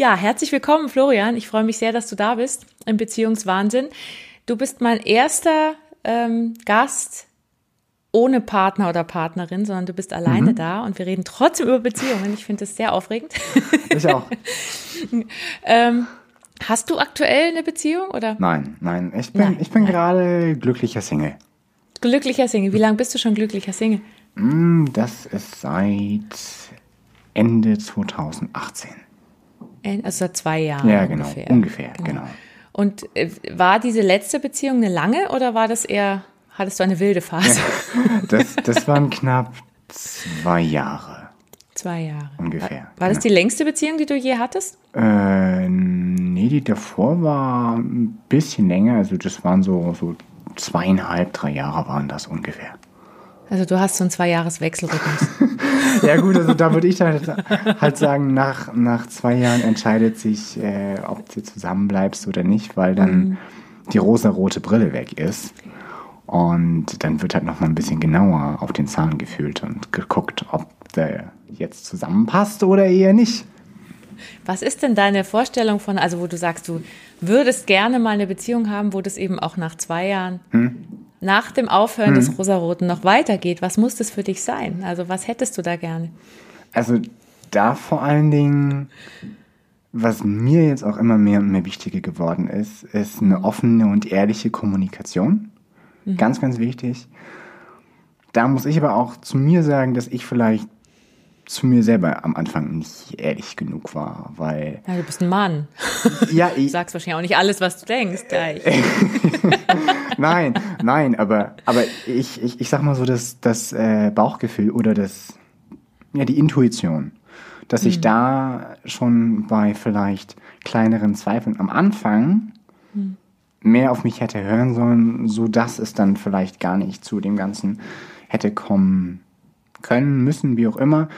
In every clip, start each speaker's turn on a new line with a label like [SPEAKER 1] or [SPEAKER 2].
[SPEAKER 1] Ja, herzlich willkommen, Florian. Ich freue mich sehr, dass du da bist im Beziehungswahnsinn. Du bist mein erster ähm, Gast ohne Partner oder Partnerin, sondern du bist alleine mhm. da und wir reden trotzdem über Beziehungen. Ich finde das sehr aufregend.
[SPEAKER 2] Ich auch.
[SPEAKER 1] ähm, hast du aktuell eine Beziehung oder?
[SPEAKER 2] Nein, nein. Ich bin, nein, ich bin gerade glücklicher Single.
[SPEAKER 1] Glücklicher Single. Wie lange bist du schon glücklicher Single?
[SPEAKER 2] Mm, das ist seit Ende 2018.
[SPEAKER 1] Also seit zwei Jahren
[SPEAKER 2] ja, genau, ungefähr. Ungefähr, genau. genau.
[SPEAKER 1] Und äh, war diese letzte Beziehung eine lange oder war das eher, hattest du eine wilde Phase?
[SPEAKER 2] das, das waren knapp zwei Jahre.
[SPEAKER 1] Zwei Jahre.
[SPEAKER 2] Ungefähr.
[SPEAKER 1] War, war das die längste Beziehung, die du je hattest?
[SPEAKER 2] Äh, nee, die davor war ein bisschen länger. Also das waren so, so zweieinhalb, drei Jahre waren das ungefähr.
[SPEAKER 1] Also du hast so einen Zwei-Jahres-Wechselrhythmus.
[SPEAKER 2] Ja gut, also da würde ich halt, halt sagen, nach, nach zwei Jahren entscheidet sich, äh, ob du zusammenbleibst oder nicht, weil dann mhm. die rosa-rote Brille weg ist. Und dann wird halt noch mal ein bisschen genauer auf den Zahn gefühlt und geguckt, ob der jetzt zusammenpasst oder eher nicht.
[SPEAKER 1] Was ist denn deine Vorstellung von, also wo du sagst, du würdest gerne mal eine Beziehung haben, wo das eben auch nach zwei Jahren hm? Nach dem Aufhören hm. des Rosaroten noch weitergeht, was muss das für dich sein? Also was hättest du da gerne?
[SPEAKER 2] Also da vor allen Dingen, was mir jetzt auch immer mehr und mehr wichtiger geworden ist, ist eine offene und ehrliche Kommunikation. Mhm. Ganz, ganz wichtig. Da muss ich aber auch zu mir sagen, dass ich vielleicht zu mir selber am Anfang nicht ehrlich genug war, weil.
[SPEAKER 1] Ja, du bist ein Mann.
[SPEAKER 2] Ja,
[SPEAKER 1] ich. Du sagst wahrscheinlich auch nicht alles, was du denkst gleich.
[SPEAKER 2] nein, nein, aber, aber ich, ich, ich sag mal so, das, das äh, Bauchgefühl oder das, ja, die Intuition, dass ich mhm. da schon bei vielleicht kleineren Zweifeln am Anfang mhm. mehr auf mich hätte hören sollen, so dass es dann vielleicht gar nicht zu dem Ganzen hätte kommen können, müssen, wie auch immer.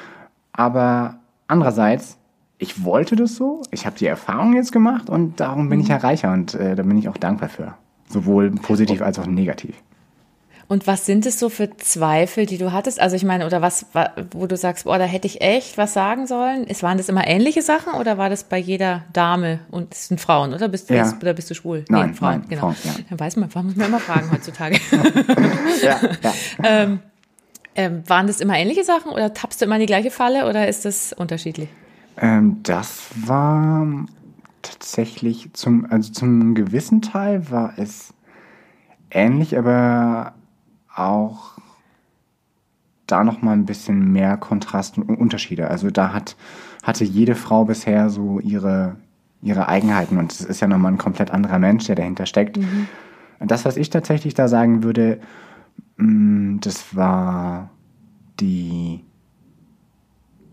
[SPEAKER 2] Aber andererseits, ich wollte das so, ich habe die Erfahrung jetzt gemacht und darum bin mhm. ich ja reicher und äh, da bin ich auch dankbar für. Sowohl positiv als auch negativ.
[SPEAKER 1] Und was sind es so für Zweifel, die du hattest? Also ich meine, oder was, wo du sagst, boah, da hätte ich echt was sagen sollen? Es waren das immer ähnliche Sachen oder war das bei jeder Dame und es sind Frauen, oder bist du,
[SPEAKER 2] ja.
[SPEAKER 1] oder bist du schwul?
[SPEAKER 2] Nein, nee, Frauen, nein, genau. Frauen, ja.
[SPEAKER 1] Dann weiß man, muss man immer fragen heutzutage.
[SPEAKER 2] ja, ja.
[SPEAKER 1] ähm, ähm, waren das immer ähnliche Sachen oder tappst du immer in die gleiche Falle oder ist das unterschiedlich?
[SPEAKER 2] Ähm, das war tatsächlich zum, also zum gewissen Teil war es ähnlich, aber auch da noch mal ein bisschen mehr Kontrast und Unterschiede. Also da hat, hatte jede Frau bisher so ihre, ihre Eigenheiten und es ist ja nochmal ein komplett anderer Mensch, der dahinter steckt. Mhm. Das, was ich tatsächlich da sagen würde, das war die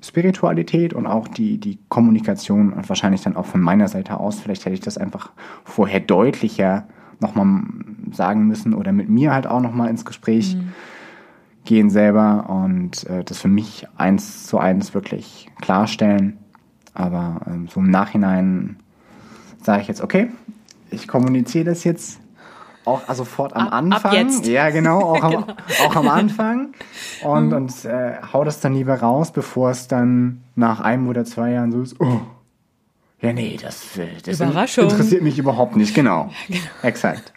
[SPEAKER 2] Spiritualität und auch die, die Kommunikation und wahrscheinlich dann auch von meiner Seite aus. Vielleicht hätte ich das einfach vorher deutlicher nochmal sagen müssen oder mit mir halt auch nochmal ins Gespräch mhm. gehen selber und äh, das für mich eins zu eins wirklich klarstellen. Aber ähm, so im Nachhinein sage ich jetzt, okay, ich kommuniziere das jetzt auch also sofort am ab, Anfang. Ab
[SPEAKER 1] jetzt.
[SPEAKER 2] Ja, genau, auch am, genau. Auch am Anfang. Und, mhm. und äh, hau das dann lieber raus, bevor es dann nach einem oder zwei Jahren so ist, oh, ja, nee, das, das interessiert mich überhaupt nicht. Genau. genau. Exakt.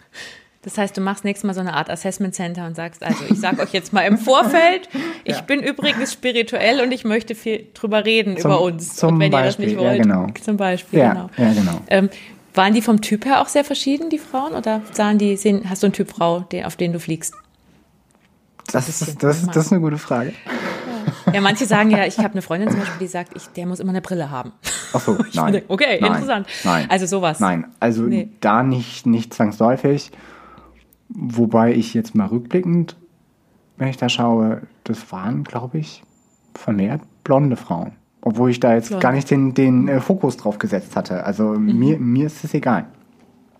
[SPEAKER 1] Das heißt, du machst nächstes Mal so eine Art Assessment Center und sagst, also ich sage euch jetzt mal im Vorfeld, ich ja. bin übrigens spirituell und ich möchte viel drüber reden
[SPEAKER 2] zum,
[SPEAKER 1] über uns.
[SPEAKER 2] Zum
[SPEAKER 1] und wenn
[SPEAKER 2] Beispiel,
[SPEAKER 1] ihr das nicht wollt,
[SPEAKER 2] ja, genau.
[SPEAKER 1] zum Beispiel,
[SPEAKER 2] ja,
[SPEAKER 1] genau.
[SPEAKER 2] Ja, genau.
[SPEAKER 1] Ähm, waren die vom Typ her auch sehr verschieden, die Frauen? Oder sahen die, sehen, hast du einen Typ Frau, den, auf den du fliegst?
[SPEAKER 2] Das, das, ist, das, das ist eine gute Frage.
[SPEAKER 1] Ja. ja manche sagen ja, ich habe eine Freundin zum Beispiel, die sagt, ich, der muss immer eine Brille haben.
[SPEAKER 2] Ach so, nein.
[SPEAKER 1] Finde, okay,
[SPEAKER 2] nein,
[SPEAKER 1] interessant.
[SPEAKER 2] Nein.
[SPEAKER 1] Also sowas.
[SPEAKER 2] Nein, also nee. da nicht, nicht zwangsläufig. Wobei ich jetzt mal rückblickend, wenn ich da schaue, das waren, glaube ich, vermehrt blonde Frauen. Obwohl ich da jetzt Klar. gar nicht den, den äh, Fokus drauf gesetzt hatte. Also mhm. mir, mir ist es egal.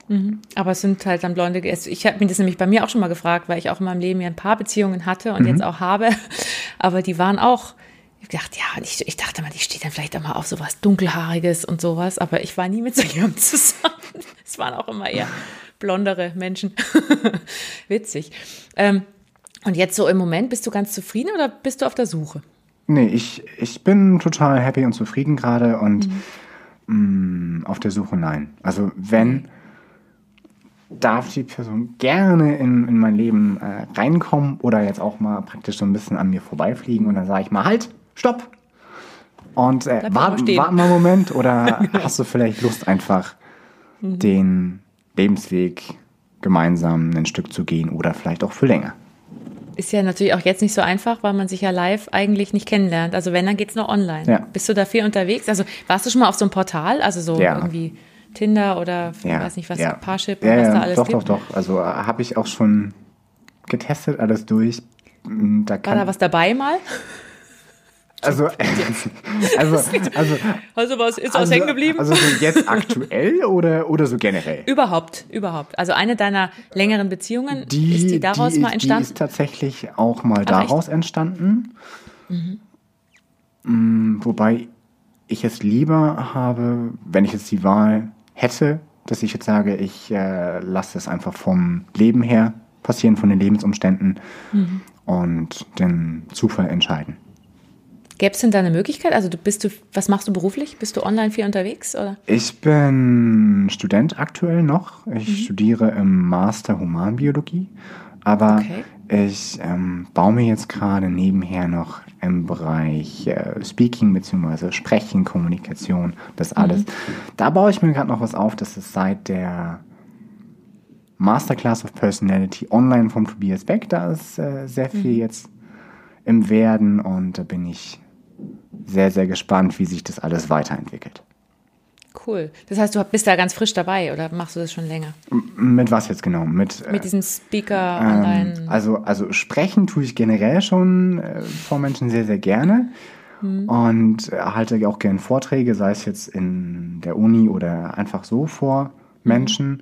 [SPEAKER 1] Mhm. Aber es sind halt dann blonde. Ich habe mir das nämlich bei mir auch schon mal gefragt, weil ich auch in meinem Leben ja ein paar Beziehungen hatte und mhm. jetzt auch habe. Aber die waren auch. Ich dachte, ja, ich, ich dachte mal, die steht dann vielleicht auch mal auf sowas Dunkelhaariges und sowas. Aber ich war nie mit so jemandem zusammen. Es waren auch immer eher blondere Menschen. Witzig. Ähm, und jetzt so im Moment, bist du ganz zufrieden oder bist du auf der Suche?
[SPEAKER 2] Nee, ich, ich bin total happy und zufrieden gerade und mhm. mh, auf der Suche, nein. Also wenn, darf die Person gerne in, in mein Leben äh, reinkommen oder jetzt auch mal praktisch so ein bisschen an mir vorbeifliegen und dann sage ich mal, halt, stopp. Und äh, warte wart mal einen Moment oder hast du vielleicht Lust einfach den Lebensweg gemeinsam ein Stück zu gehen oder vielleicht auch für länger.
[SPEAKER 1] Ist ja natürlich auch jetzt nicht so einfach, weil man sich ja live eigentlich nicht kennenlernt. Also wenn, dann geht's nur online.
[SPEAKER 2] Ja.
[SPEAKER 1] Bist du da viel unterwegs? Also warst du schon mal auf so einem Portal? Also so
[SPEAKER 2] Ja.
[SPEAKER 1] irgendwie Tinder oder ich
[SPEAKER 2] Ja,
[SPEAKER 1] weiß nicht was,
[SPEAKER 2] ja.
[SPEAKER 1] Parship
[SPEAKER 2] ja,
[SPEAKER 1] und was da alles
[SPEAKER 2] doch,
[SPEAKER 1] gibt?
[SPEAKER 2] Doch, doch, Also äh, habe ich auch schon getestet, alles durch. Mm, Da
[SPEAKER 1] War da was dabei mal?
[SPEAKER 2] Also, also, also,
[SPEAKER 1] Also was ist
[SPEAKER 2] also,
[SPEAKER 1] was hängen geblieben?
[SPEAKER 2] Also so jetzt aktuell oder, oder so generell?
[SPEAKER 1] überhaupt, überhaupt. Also eine deiner längeren Beziehungen,
[SPEAKER 2] Die,
[SPEAKER 1] ist die daraus
[SPEAKER 2] die,
[SPEAKER 1] mal
[SPEAKER 2] Die
[SPEAKER 1] entstanden?
[SPEAKER 2] ist tatsächlich auch mal
[SPEAKER 1] Ach,
[SPEAKER 2] daraus entstanden. Mm, Wobei ich es lieber habe, wenn ich jetzt die Wahl hätte, dass ich jetzt sage, ich äh, lasse es einfach vom Leben her passieren, von den Lebensumständen
[SPEAKER 1] Mhm.
[SPEAKER 2] und den Zufall entscheiden.
[SPEAKER 1] Gäbe es denn da eine Möglichkeit? Also du bist du, was machst du beruflich? Bist du online viel unterwegs oder?
[SPEAKER 2] Ich bin Student aktuell noch. Ich
[SPEAKER 1] Mhm.
[SPEAKER 2] studiere im Master Humanbiologie, aber
[SPEAKER 1] Okay.
[SPEAKER 2] ich ähm, baue mir jetzt gerade nebenher noch im Bereich äh, Speaking bzw. Sprechen, Kommunikation, das
[SPEAKER 1] Mhm.
[SPEAKER 2] alles. Da baue ich mir gerade noch was auf. Das ist seit der Masterclass of Personality online vom Tobias Beck. Da ist äh, sehr viel
[SPEAKER 1] Mhm.
[SPEAKER 2] jetzt im Werden und da bin ich sehr, sehr gespannt, wie sich das alles weiterentwickelt.
[SPEAKER 1] Cool. Das heißt, du bist da ganz frisch dabei oder machst du das schon länger?
[SPEAKER 2] Mit was jetzt genau? Mit, äh,
[SPEAKER 1] Mit diesem Speaker online.
[SPEAKER 2] ähm, also, also sprechen tue ich generell schon äh, vor Menschen sehr, sehr gerne. Und äh, halte auch gerne Vorträge, sei es jetzt in der Uni oder einfach so vor Menschen.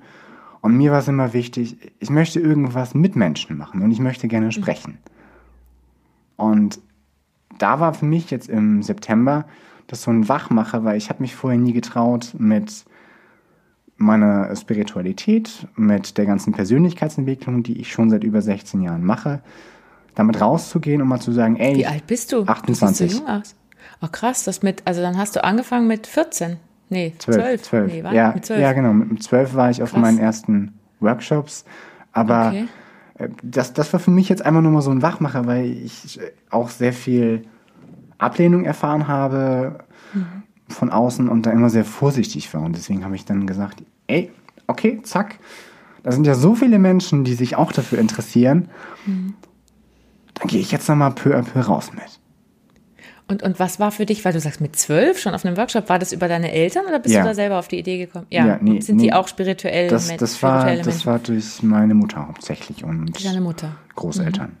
[SPEAKER 2] Und mir war es immer wichtig, ich möchte irgendwas mit Menschen machen und ich möchte gerne sprechen. Und da war für mich jetzt im September das so ein Wachmacher, weil ich habe mich vorher nie getraut, mit meiner Spiritualität, mit der ganzen Persönlichkeitsentwicklung, die ich schon seit über 16 Jahren mache, damit rauszugehen und mal zu sagen, ey,
[SPEAKER 1] Wie alt bist du?
[SPEAKER 2] 28.
[SPEAKER 1] Du siehst so jung aus. Oh krass, das mit, also dann hast du angefangen mit 14. Nee,
[SPEAKER 2] 12.
[SPEAKER 1] 12.
[SPEAKER 2] 12.
[SPEAKER 1] Nee, war?
[SPEAKER 2] ja,
[SPEAKER 1] mit 12.
[SPEAKER 2] ja, genau. Mit 12 war ich auf
[SPEAKER 1] Krass.
[SPEAKER 2] meinen ersten Workshops. Aber
[SPEAKER 1] Okay.
[SPEAKER 2] Das, das war für mich jetzt einfach nur mal so ein Wachmacher, weil ich äh, auch sehr viel Ablehnung erfahren habe
[SPEAKER 1] Mhm.
[SPEAKER 2] von außen und da immer sehr vorsichtig war. Und deswegen habe ich dann gesagt, ey, okay, zack. Da sind ja so viele Menschen, die sich auch dafür interessieren.
[SPEAKER 1] Mhm.
[SPEAKER 2] Dann gehe ich jetzt nochmal peu à peu raus mit.
[SPEAKER 1] Und, und was war für dich, weil du sagst mit 12 schon auf einem Workshop, war das über deine Eltern oder bist
[SPEAKER 2] Ja.
[SPEAKER 1] du da selber auf die Idee gekommen? Ja,
[SPEAKER 2] Ja, nee,
[SPEAKER 1] sind
[SPEAKER 2] nee.
[SPEAKER 1] die auch spirituell,
[SPEAKER 2] Das,
[SPEAKER 1] mit-
[SPEAKER 2] das, war, das
[SPEAKER 1] Menschen?
[SPEAKER 2] war durch meine Mutter hauptsächlich und
[SPEAKER 1] Deine Mutter.
[SPEAKER 2] Großeltern.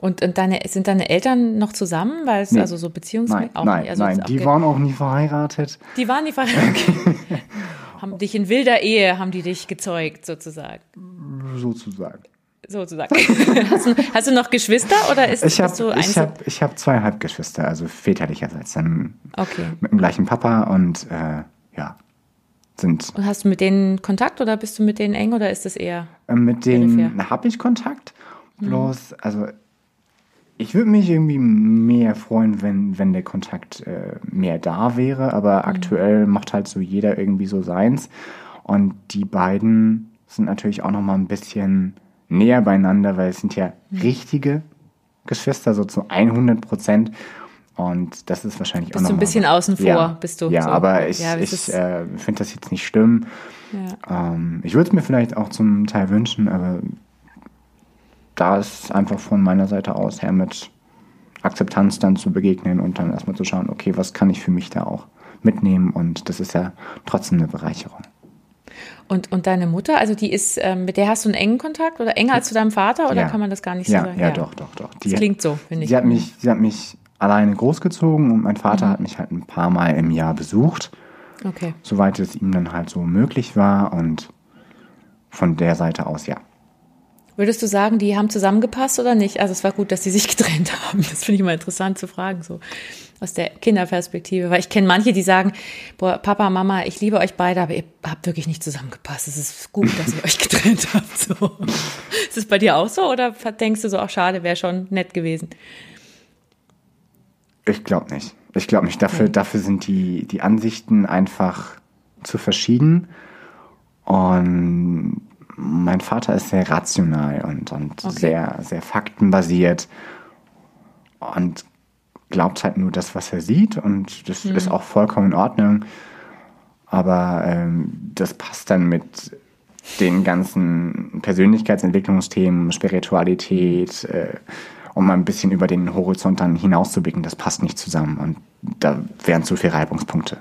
[SPEAKER 1] Und, und deine, sind deine Eltern noch zusammen? Weil es
[SPEAKER 2] Nee.
[SPEAKER 1] also so Beziehungs...
[SPEAKER 2] Nein,
[SPEAKER 1] auch
[SPEAKER 2] nein,
[SPEAKER 1] nicht, also
[SPEAKER 2] nein, die waren auch nie verheiratet.
[SPEAKER 1] Die waren die verheiratet. haben dich in wilder Ehe, haben die dich gezeugt, sozusagen.
[SPEAKER 2] sozusagen.
[SPEAKER 1] Sozusagen. hast, du, hast du noch Geschwister oder ist,
[SPEAKER 2] Ich habe
[SPEAKER 1] bist du
[SPEAKER 2] ich
[SPEAKER 1] einzeln?
[SPEAKER 2] hab, ich hab zwei Halbgeschwister, also väterlicherseits, dann
[SPEAKER 1] Okay.
[SPEAKER 2] mit dem gleichen Papa und äh, ja, sind
[SPEAKER 1] Und hast du mit denen Kontakt oder bist du mit denen eng oder ist das eher...
[SPEAKER 2] äh, mit denen habe ich Kontakt.
[SPEAKER 1] Mhm.
[SPEAKER 2] Bloß, also ich würde mich irgendwie mehr freuen, wenn, wenn der Kontakt äh, mehr da wäre,
[SPEAKER 1] Mhm.
[SPEAKER 2] aber aktuell macht halt so jeder irgendwie so seins. Und die beiden sind natürlich auch noch mal ein bisschen näher beieinander, weil es sind ja richtige Geschwister, so zu 100 Prozent. Und das ist wahrscheinlich
[SPEAKER 1] Bist
[SPEAKER 2] auch noch
[SPEAKER 1] du ein bisschen
[SPEAKER 2] was.
[SPEAKER 1] außen vor,
[SPEAKER 2] ja,
[SPEAKER 1] bist du
[SPEAKER 2] Ja,
[SPEAKER 1] so.
[SPEAKER 2] aber ich,
[SPEAKER 1] Ja,
[SPEAKER 2] ich äh, finde das jetzt nicht schlimm.
[SPEAKER 1] Ja.
[SPEAKER 2] Ähm, ich würde es mir vielleicht auch zum Teil wünschen, aber da ist einfach von meiner Seite aus her mit Akzeptanz dann zu begegnen und dann erstmal zu schauen, okay, was kann ich für mich da auch mitnehmen und das ist ja trotzdem eine Bereicherung.
[SPEAKER 1] Und, und deine Mutter, also die ist, ähm, mit der hast du einen engen Kontakt oder enger als zu deinem Vater oder
[SPEAKER 2] Ja.
[SPEAKER 1] kann man das gar nicht
[SPEAKER 2] ja,
[SPEAKER 1] so sagen?
[SPEAKER 2] Ja, doch, doch, doch.
[SPEAKER 1] Das klingt so, finde ich.
[SPEAKER 2] Sie hat, mich, sie hat mich alleine großgezogen und mein
[SPEAKER 1] Mhm.
[SPEAKER 2] Vater hat mich halt ein paar Mal im Jahr besucht,
[SPEAKER 1] Okay.
[SPEAKER 2] soweit es ihm dann halt so möglich war und von der Seite aus ja.
[SPEAKER 1] Würdest du sagen, die haben zusammengepasst oder nicht? Also es war gut, dass sie sich getrennt haben. Das finde ich immer interessant zu fragen, so aus der Kinderperspektive. Weil ich kenne manche, die sagen, boah, Papa, Mama, ich liebe euch beide, aber ihr habt wirklich nicht zusammengepasst. Es ist gut, dass ihr euch getrennt habt. So. Ist es bei dir auch so oder denkst du so, ach schade, wäre schon nett gewesen?
[SPEAKER 2] Ich glaube nicht. Ich glaube nicht. Dafür, okay. dafür sind die, die Ansichten einfach zu verschieden. Und mein Vater ist sehr rational und, und okay. sehr, sehr faktenbasiert und glaubt halt nur das, was er sieht. Und das mhm. ist auch vollkommen in Ordnung. Aber ähm, das passt dann mit den ganzen Persönlichkeitsentwicklungsthemen, Spiritualität, äh, um mal ein bisschen über den Horizont dann hinauszublicken, das passt nicht zusammen. Und da wären zu viele Reibungspunkte.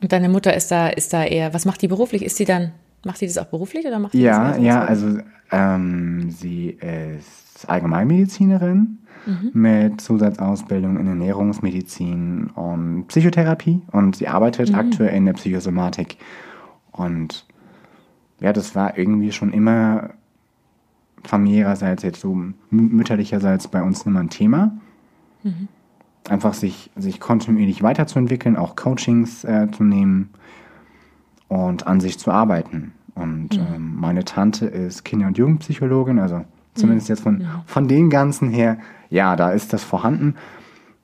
[SPEAKER 1] Und deine Mutter ist da, ist da eher, was macht die beruflich? Ist sie dann, macht sie das auch beruflich oder macht die
[SPEAKER 2] ja,
[SPEAKER 1] das?
[SPEAKER 2] Ja, ja, also ähm, sie ist Allgemeinmedizinerin mhm. mit Zusatzausbildung in Ernährungsmedizin und Psychotherapie und sie arbeitet mhm. aktuell in der Psychosomatik. Und ja, das war irgendwie schon immer familiärerseits, jetzt so mütterlicherseits bei uns immer ein Thema. Mhm. Einfach sich, sich kontinuierlich weiterzuentwickeln, auch Coachings äh, zu nehmen und an sich zu arbeiten. Und mhm. ähm, meine Tante ist Kinder- und Jugendpsychologin, also zumindest jetzt von, von den ganzen her, ja, da ist das vorhanden.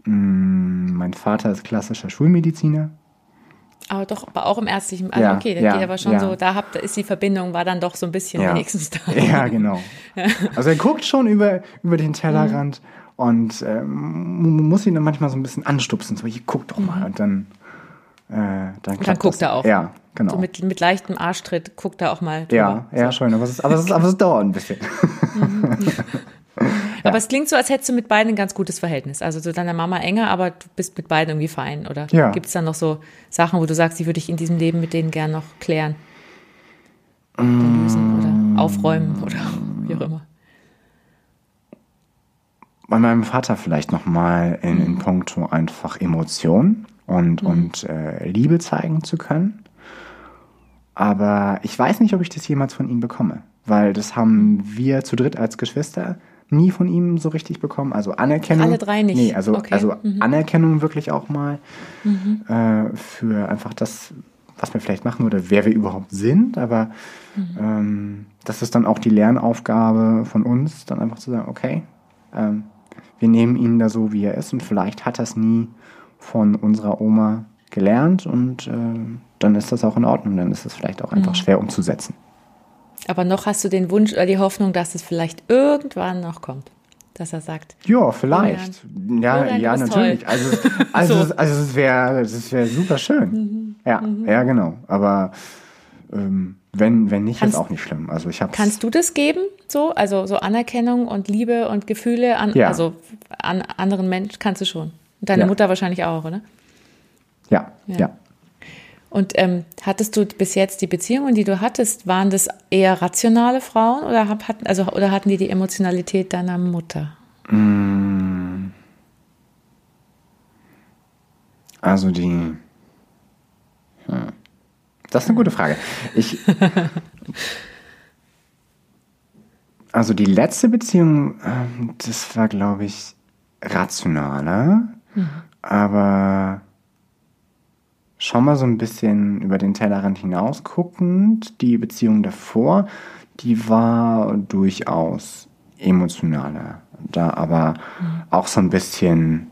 [SPEAKER 2] Mm, mein Vater ist klassischer Schulmediziner.
[SPEAKER 1] Aber doch, aber auch im ärztlichen, also
[SPEAKER 2] ja,
[SPEAKER 1] okay, da
[SPEAKER 2] ja,
[SPEAKER 1] geht aber schon
[SPEAKER 2] ja.
[SPEAKER 1] so, da habt, ist die Verbindung, war dann doch so ein bisschen
[SPEAKER 2] ja.
[SPEAKER 1] wenigstens da.
[SPEAKER 2] Ja, genau. Also er guckt schon über, über den Tellerrand mhm. und ähm, muss ihn dann manchmal so ein bisschen anstupsen, so, hier, guck doch mal. Mhm. Und dann, äh, dann,
[SPEAKER 1] und dann guckt das. er auch.
[SPEAKER 2] Ja, genau.
[SPEAKER 1] So mit, mit leichtem Arschtritt guckt er auch mal
[SPEAKER 2] drüber. Ja, ja, so. schon, aber es, ist, aber, es ist, aber es dauert ein bisschen. Mhm.
[SPEAKER 1] Aber es klingt so, als hättest du mit beiden ein ganz gutes Verhältnis. Also zu deiner Mama enger, aber du bist mit beiden irgendwie fein. Oder
[SPEAKER 2] ja.
[SPEAKER 1] gibt es dann noch so Sachen, wo du sagst, die würde ich in diesem Leben mit denen gern noch klären? Oder lösen oder aufräumen oder wie auch immer.
[SPEAKER 2] Bei meinem Vater vielleicht nochmal in, in puncto einfach Emotion und, mhm. und äh, Liebe zeigen zu können. Aber ich weiß nicht, ob ich das jemals von ihm bekomme, weil das haben wir zu dritt als Geschwister nie von ihm so richtig bekommen. Also Anerkennung.
[SPEAKER 1] Alle drei nicht.
[SPEAKER 2] Nee, also,
[SPEAKER 1] okay.
[SPEAKER 2] also mhm. Anerkennung wirklich auch mal mhm. äh, für einfach das, was wir vielleicht machen oder wer wir überhaupt sind. Aber mhm. ähm, das ist dann auch die Lernaufgabe von uns, dann einfach zu sagen, okay, ähm, wir nehmen ihn da so, wie er ist und vielleicht hat er es nie von unserer Oma gelernt und äh, dann ist das auch in Ordnung. Dann ist es vielleicht auch einfach mhm. schwer umzusetzen.
[SPEAKER 1] Aber noch hast du den Wunsch oder die Hoffnung, dass es vielleicht irgendwann noch kommt. Dass er sagt.
[SPEAKER 2] Ja, vielleicht. Julian, ja, Julian, ja, natürlich. Toll. Also, also, so. also es wäre es wär super schön. Mhm. Ja, mhm. ja, genau. Aber ähm, wenn, wenn nicht, kannst, ist auch nicht schlimm. Also ich
[SPEAKER 1] kannst du das geben? So? Also so Anerkennung und Liebe und Gefühle an,
[SPEAKER 2] ja.
[SPEAKER 1] also an anderen Menschen kannst du schon. Und deine
[SPEAKER 2] ja.
[SPEAKER 1] Mutter wahrscheinlich auch, oder?
[SPEAKER 2] Ja, ja. ja.
[SPEAKER 1] Und ähm, hattest du bis jetzt die Beziehungen, die du hattest, waren das eher rationale Frauen oder, hatten, also, oder hatten die die Emotionalität deiner Mutter?
[SPEAKER 2] Mm. Also die. Hm. Das ist eine gute Frage. Ich. Also die letzte Beziehung, ähm, das war, glaube ich, rationaler, aber schon mal so ein bisschen über den Tellerrand hinaus guckend. Die Beziehung davor, die war durchaus emotionaler. Da aber mhm. auch so ein bisschen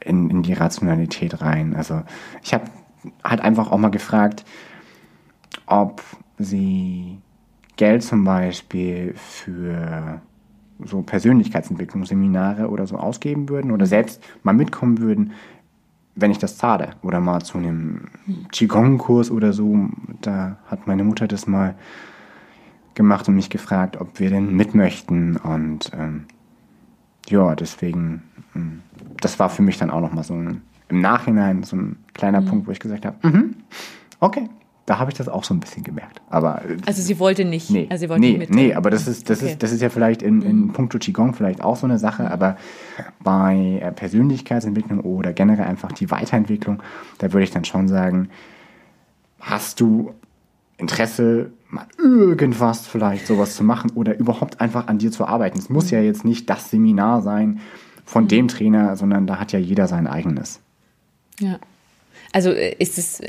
[SPEAKER 2] in, in die Rationalität rein. Also ich habe halt einfach auch mal gefragt, ob sie Geld zum Beispiel für so Persönlichkeitsentwicklungsseminare oder so ausgeben würden oder mhm. selbst mal mitkommen würden, wenn ich das zahle oder mal zu einem Qigong-Kurs oder so, da hat meine Mutter das mal gemacht und mich gefragt, ob wir denn mitmöchten und ähm, ja, deswegen, ähm, das war für mich dann auch nochmal so ein, im Nachhinein so ein kleiner mhm. Punkt, wo ich gesagt habe, mhm, okay, da habe ich das auch so ein bisschen gemerkt. Aber,
[SPEAKER 1] äh, also sie wollte nicht.
[SPEAKER 2] Nee,
[SPEAKER 1] also sie wollte
[SPEAKER 2] nee,
[SPEAKER 1] nicht
[SPEAKER 2] nee, aber das ist, das, okay. ist, das ist ja vielleicht in, in mhm. puncto Qigong vielleicht auch so eine Sache, mhm. aber bei äh, Persönlichkeitsentwicklung oder generell einfach die Weiterentwicklung, da würde ich dann schon sagen, hast du Interesse, mal irgendwas vielleicht sowas zu machen oder überhaupt einfach an dir zu arbeiten. Es muss mhm. ja jetzt nicht das Seminar sein von mhm. dem Trainer, sondern da hat ja jeder sein eigenes.
[SPEAKER 1] Ja. Also äh, ist es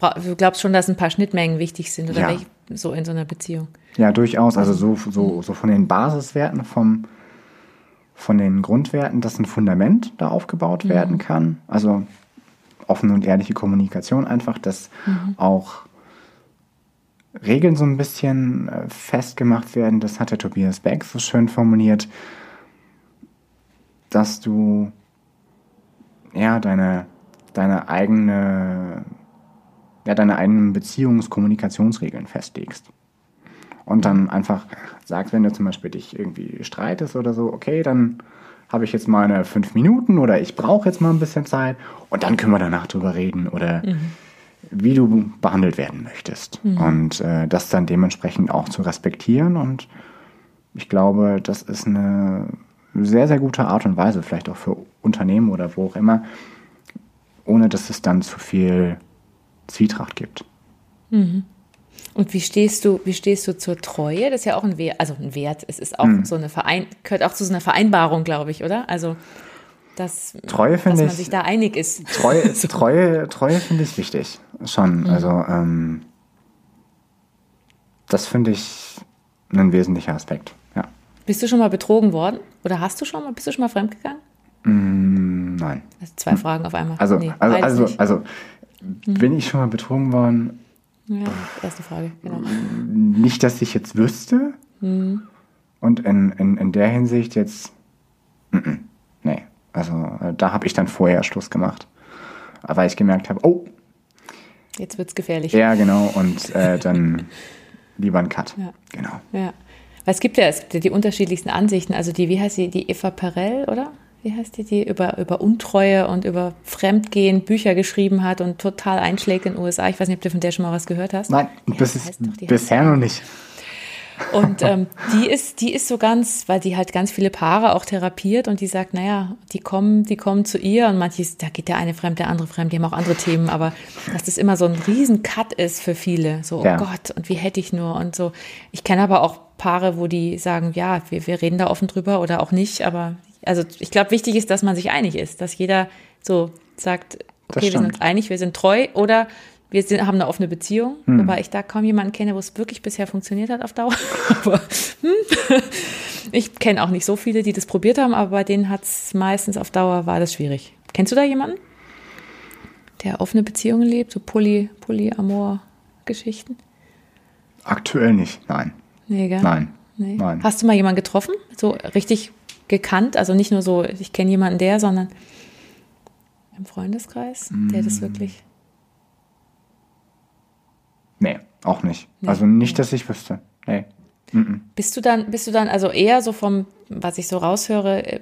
[SPEAKER 1] du glaubst schon, dass ein paar Schnittmengen wichtig sind oder
[SPEAKER 2] ja.
[SPEAKER 1] so in so einer Beziehung?
[SPEAKER 2] Ja, durchaus. Also so, so, so von den Basiswerten vom, von den Grundwerten, dass ein Fundament da aufgebaut
[SPEAKER 1] Mhm.
[SPEAKER 2] werden kann. Also offene und ehrliche Kommunikation einfach, dass
[SPEAKER 1] Mhm.
[SPEAKER 2] auch Regeln so ein bisschen äh, festgemacht werden. Das hat der Tobias Beck so schön formuliert, dass du ja deine, deine eigene, ja, deine eigenen Beziehungskommunikationsregeln festlegst. Und dann einfach sagst, wenn du zum Beispiel dich irgendwie streitest oder so, okay, dann habe ich jetzt meine fünf Minuten oder ich brauche jetzt mal ein bisschen Zeit und dann können wir danach drüber reden oder wie du behandelt werden möchtest. Und äh, das dann dementsprechend auch zu respektieren. Und ich glaube, das ist eine sehr, sehr gute Art und Weise, vielleicht auch für Unternehmen oder wo auch immer, ohne dass es dann zu viel Zwietracht gibt.
[SPEAKER 1] Und wie stehst du, wie stehst du zur Treue? Das ist ja auch ein Wert, also ein Wert. Es ist auch
[SPEAKER 2] Mhm.
[SPEAKER 1] so eine Verein, gehört auch zu so einer Vereinbarung, glaube ich, oder? Also, dass,
[SPEAKER 2] Treue
[SPEAKER 1] dass
[SPEAKER 2] finde
[SPEAKER 1] man
[SPEAKER 2] ich-
[SPEAKER 1] sich da einig ist.
[SPEAKER 2] Treue, Treue, Treue finde ich wichtig. Schon.
[SPEAKER 1] Mhm.
[SPEAKER 2] Also, ähm, das finde ich ein wesentlicher Aspekt. Ja.
[SPEAKER 1] Bist du schon mal betrogen worden? Oder hast du schon mal, bist du schon mal fremdgegangen?
[SPEAKER 2] Mm, nein.
[SPEAKER 1] Also zwei Fragen auf einmal.
[SPEAKER 2] Also,
[SPEAKER 1] Nee,
[SPEAKER 2] also, also,
[SPEAKER 1] nicht.
[SPEAKER 2] also, bin ich schon mal betrogen worden?
[SPEAKER 1] Ja, erste Frage, genau.
[SPEAKER 2] Nicht, dass ich jetzt wüsste.
[SPEAKER 1] Mhm.
[SPEAKER 2] Und in, in, in der Hinsicht jetzt, nee. Also, äh, da habe ich dann vorher Schluss gemacht. Weil ich gemerkt habe, oh,
[SPEAKER 1] Jetzt wird's gefährlich.
[SPEAKER 2] ja, genau. Und äh, dann lieber ein Cut.
[SPEAKER 1] Ja.
[SPEAKER 2] Genau.
[SPEAKER 1] Ja. Weil es gibt ja, es gibt ja die unterschiedlichsten Ansichten. Also die, wie heißt die, die Eva Perel, oder? Wie heißt die, die über, über Untreue und über Fremdgehen Bücher geschrieben hat und total einschlägt in den USA. Ich weiß nicht, ob du von der schon mal was gehört hast.
[SPEAKER 2] Nein,
[SPEAKER 1] Ja, das doch,
[SPEAKER 2] bisher noch nicht.
[SPEAKER 1] Und ähm, die ist, die ist so ganz, weil die halt ganz viele Paare auch therapiert und die sagt, naja, die kommen, die kommen zu ihr und manches, da geht der eine fremd, der andere fremd, die haben auch andere Themen, aber dass das immer so ein riesen Cut ist für viele. So, oh
[SPEAKER 2] Ja.
[SPEAKER 1] Gott, und wie hätte ich nur und so. Ich kenne aber auch Paare, wo die sagen, ja, wir, wir reden da offen drüber oder auch nicht, aber also ich glaube, wichtig ist, dass man sich einig ist, dass jeder so sagt, okay, wir sind uns einig, wir sind treu oder wir sind, haben eine offene Beziehung,
[SPEAKER 2] Hm.
[SPEAKER 1] wobei ich da kaum jemanden kenne, wo es wirklich bisher funktioniert hat auf Dauer. aber hm, ich kenne auch nicht so viele, die das probiert haben, aber bei denen hat es meistens auf Dauer war das schwierig. Kennst du da jemanden, der offene Beziehungen lebt, so Poly, Polyamor-Geschichten?
[SPEAKER 2] Aktuell nicht, nein.
[SPEAKER 1] Nee, gell?
[SPEAKER 2] Nein.
[SPEAKER 1] Nee.
[SPEAKER 2] Nein.
[SPEAKER 1] Hast du mal jemanden getroffen, so richtig gekannt, also nicht nur so, ich kenne jemanden der, sondern im Freundeskreis, der
[SPEAKER 2] Mm.
[SPEAKER 1] das wirklich
[SPEAKER 2] Nee, auch nicht.
[SPEAKER 1] Nee.
[SPEAKER 2] Also nicht, dass ich wüsste. Nee.
[SPEAKER 1] Bist du dann, bist du dann also eher so vom, was ich so raushöre, äh,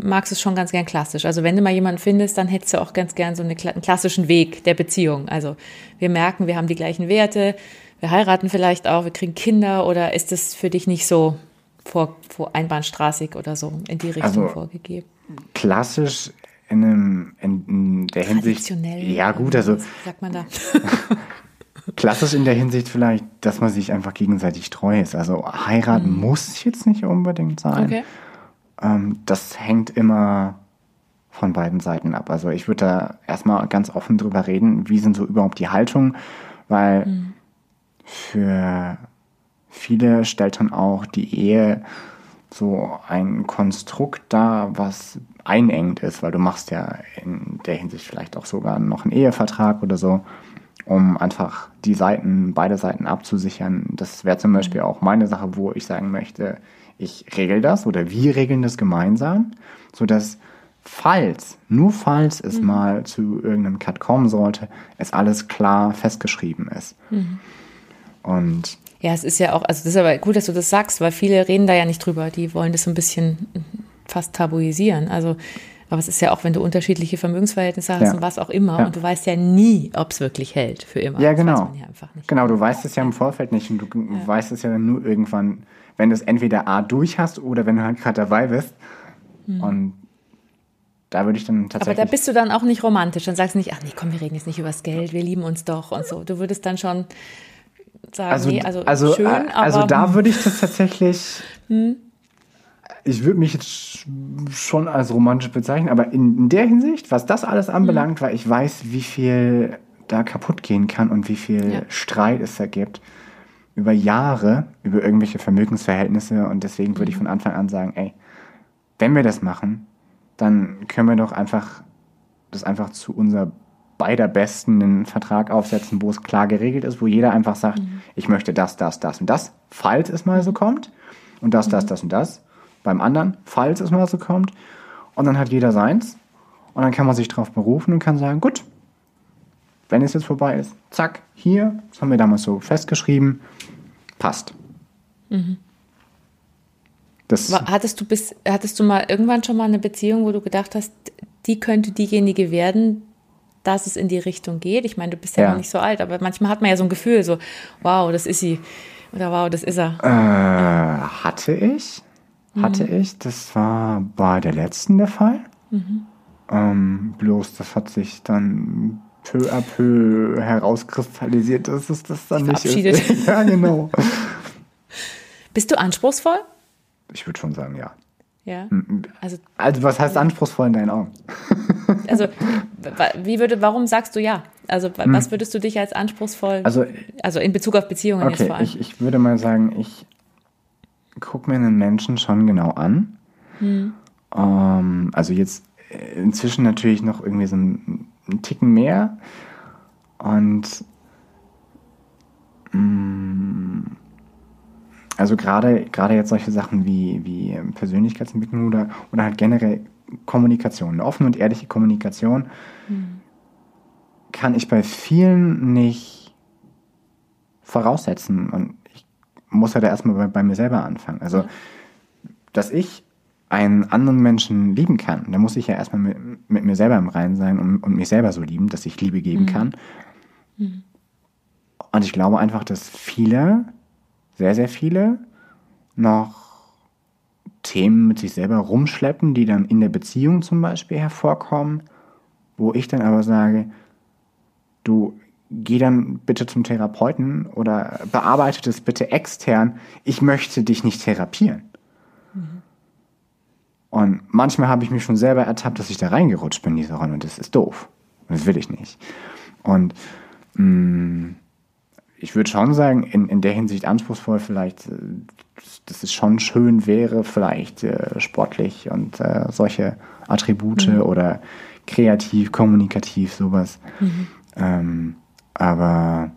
[SPEAKER 1] magst du es schon ganz gern klassisch? Also wenn du mal jemanden findest, dann hättest du auch ganz gern so eine, einen klassischen Weg der Beziehung. Also wir merken, wir haben die gleichen Werte, wir heiraten vielleicht auch, wir kriegen Kinder oder ist das für dich nicht so vor, vor einbahnstraßig oder so in die Richtung
[SPEAKER 2] Also,
[SPEAKER 1] vorgegeben?
[SPEAKER 2] Klassisch in, einem, in, in der Hinsicht. Ja, gut, also
[SPEAKER 1] sagt man da?
[SPEAKER 2] klassisch in der Hinsicht vielleicht, dass man sich einfach gegenseitig treu ist. Also heiraten muss jetzt nicht unbedingt sein.
[SPEAKER 1] Okay.
[SPEAKER 2] Ähm, das hängt immer von beiden Seiten ab. Also ich würde da erstmal ganz offen drüber reden, wie sind so überhaupt die Haltungen, weil für viele stellt dann auch die Ehe so ein Konstrukt dar, was einengt ist, weil du machst ja in der Hinsicht vielleicht auch sogar noch einen Ehevertrag oder so, um einfach die Seiten, beide Seiten abzusichern. Das wäre zum Beispiel auch meine Sache, wo ich sagen möchte, ich regel das oder wir regeln das gemeinsam, sodass falls, nur falls es mal zu irgendeinem Cut kommen sollte, es alles klar festgeschrieben ist. Und
[SPEAKER 1] Ja, es ist ja auch, also das ist aber gut, dass du das sagst, weil viele reden da ja nicht drüber. Die wollen das so ein bisschen fast tabuisieren. Also, aber es ist ja auch, wenn du unterschiedliche Vermögensverhältnisse hast
[SPEAKER 2] Ja.
[SPEAKER 1] und was auch immer,
[SPEAKER 2] Ja.
[SPEAKER 1] und du weißt ja nie, ob es wirklich hält für immer.
[SPEAKER 2] Ja,
[SPEAKER 1] Das
[SPEAKER 2] genau.
[SPEAKER 1] Ja.
[SPEAKER 2] Genau, du weißt es ja im Vorfeld nicht und du weißt es ja dann nur irgendwann, wenn du es entweder A durch hast oder wenn du halt gerade dabei bist. Und da würde ich dann
[SPEAKER 1] Hm. Aber
[SPEAKER 2] tatsächlich.
[SPEAKER 1] da bist du dann auch nicht romantisch. Dann sagst du nicht, ach nee, komm, wir reden jetzt nicht übers Geld, wir lieben uns doch und so. Du würdest dann schon sagen,
[SPEAKER 2] also,
[SPEAKER 1] nee, also,
[SPEAKER 2] also,
[SPEAKER 1] schön,
[SPEAKER 2] äh,
[SPEAKER 1] aber
[SPEAKER 2] also da
[SPEAKER 1] hm,
[SPEAKER 2] würde ich das tatsächlich. Ich würde mich jetzt sch- schon als romantisch bezeichnen, aber in, in der Hinsicht, was das alles anbelangt, weil ich weiß, wie viel da kaputt gehen kann und wie viel
[SPEAKER 1] Ja.
[SPEAKER 2] Streit es da gibt über Jahre, über irgendwelche Vermögensverhältnisse und deswegen würde ich von Anfang an sagen, ey, wenn wir das machen, dann können wir doch einfach das einfach zu unser beider Besten einen Vertrag aufsetzen, wo es klar geregelt ist, wo jeder einfach sagt, mhm. ich möchte das, das, das und das, falls es mal so kommt. Und das, das, mhm. das und das. Beim anderen, falls es mal so kommt. Und dann hat jeder seins. Und dann kann man sich darauf berufen und kann sagen, gut, wenn es jetzt vorbei ist, zack, hier, das haben wir damals so festgeschrieben, passt. Mhm.
[SPEAKER 1] Das hattest du bis, hattest du mal irgendwann schon mal eine Beziehung, wo du gedacht hast, die könnte diejenige werden, dass es in die Richtung geht? Ich meine, du bist ja, ja. noch nicht so alt, aber manchmal hat man ja so ein Gefühl, so, wow, das ist sie. Oder wow, das ist er.
[SPEAKER 2] Äh, hatte ich. Hatte mhm. ich. Das war bei der letzten der Fall. Mhm. Ähm, bloß das hat sich dann peu à peu herauskristallisiert, dass es das dann nicht ist. ja, genau.
[SPEAKER 1] Bist du anspruchsvoll?
[SPEAKER 2] Ich würde schon sagen, ja.
[SPEAKER 1] Ja.
[SPEAKER 2] Also, also was heißt anspruchsvoll in deinen Augen?
[SPEAKER 1] Also wie würde, warum sagst du ja? Also was würdest du dich als anspruchsvoll, also, also in Bezug auf Beziehungen
[SPEAKER 2] okay, jetzt vor allem? Ich, ich würde mal sagen, ich gucke mir einen Menschen schon genau an. Hm. Ähm, also jetzt äh, inzwischen natürlich noch irgendwie so ein, ein Ticken mehr. Und mm, also gerade gerade jetzt solche Sachen wie, wie Persönlichkeitsentwicklung oder, oder halt generell Kommunikation, eine offene und ehrliche Kommunikation, mhm. kann ich bei vielen nicht voraussetzen. Und ich muss halt erstmal bei, bei mir selber anfangen. Also, ja. dass ich einen anderen Menschen lieben kann, da muss ich ja erstmal mit, mit mir selber im Reinen sein und, und, mich selber so lieben, dass ich Liebe geben mhm. kann. Mhm. Und ich glaube einfach, dass viele, sehr, sehr viele, noch Themen mit sich selber rumschleppen, die dann in der Beziehung zum Beispiel hervorkommen, wo ich dann aber sage, du geh dann bitte zum Therapeuten oder bearbeite das bitte extern. Ich möchte dich nicht therapieren. Mhm. Und manchmal habe ich mich schon selber ertappt, dass ich da reingerutscht bin in diese Rolle und das ist doof. Und das will ich nicht. Und mh, mm, ich würde schon sagen, in, in der Hinsicht anspruchsvoll vielleicht, äh, dass es schon schön wäre, vielleicht äh, sportlich und äh, solche Attribute mhm. oder kreativ, kommunikativ, sowas. Mhm. Ähm, aber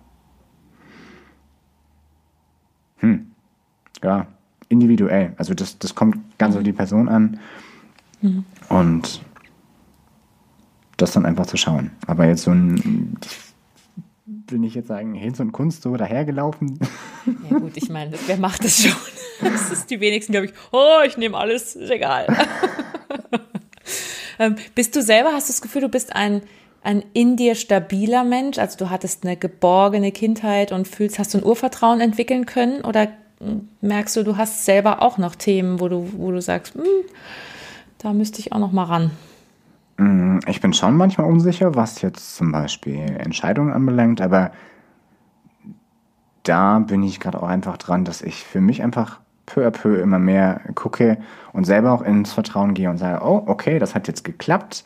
[SPEAKER 2] hm, ja, individuell. Also das, das kommt ganz mhm. auf die Person an. Mhm. Und das dann einfach zu schauen. Aber jetzt so ein, will nicht jetzt sagen, Hinz und Kunst so dahergelaufen.
[SPEAKER 1] Ja gut, ich meine, wer macht das schon? Das ist die wenigsten, glaube ich, oh, ich nehme alles, ist egal. ähm, bist du selber, hast du das Gefühl, du bist ein, ein in dir stabiler Mensch? Also du hattest eine geborgene Kindheit und fühlst, hast du ein Urvertrauen entwickeln können? Oder merkst du, du hast selber auch noch Themen, wo du, wo du sagst, hm, da müsste ich auch noch mal ran?
[SPEAKER 2] Mm, ich bin schon manchmal unsicher, was jetzt zum Beispiel Entscheidungen anbelangt, aber da bin ich gerade auch einfach dran, dass ich für mich einfach peu à peu immer mehr gucke und selber auch ins Vertrauen gehe und sage, oh, okay, das hat jetzt geklappt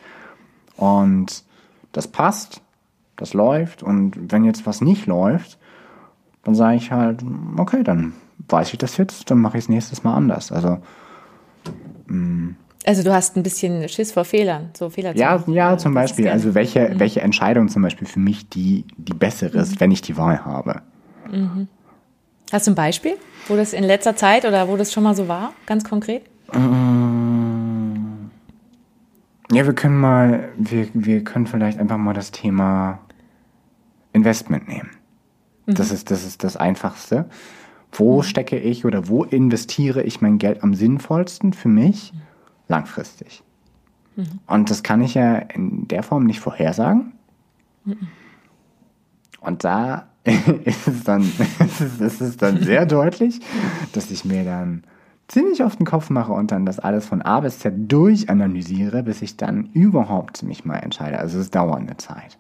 [SPEAKER 2] und das passt, das läuft und wenn jetzt was nicht läuft, dann sage ich halt, okay, dann weiß ich das jetzt, dann mache ich es nächstes Mal anders. Also
[SPEAKER 1] mh, mm, also du hast ein bisschen Schiss vor Fehlern, so Fehler
[SPEAKER 2] zu ja, machen. Ja, zum Beispiel. Also welche, mhm. welche Entscheidung zum Beispiel für mich die, die bessere ist, mhm. wenn ich die Wahl habe.
[SPEAKER 1] Mhm. Hast du ein Beispiel, wo das in letzter Zeit oder wo das schon mal so war, ganz konkret?
[SPEAKER 2] Mm. Ja, wir können mal, wir, wir können vielleicht einfach mal das Thema Investment nehmen. Mhm. Das, ist, das ist das Einfachste. Wo mhm. stecke ich oder wo investiere ich mein Geld am sinnvollsten für mich? Langfristig. Mhm. Und das kann ich ja in der Form nicht vorhersagen. Mhm. Und da ist es dann, ist es dann sehr deutlich, dass ich mir dann ziemlich auf den Kopf mache und dann das alles von A bis Z durchanalysiere, bis ich dann überhaupt mich mal entscheide. Also es dauert eine Zeit.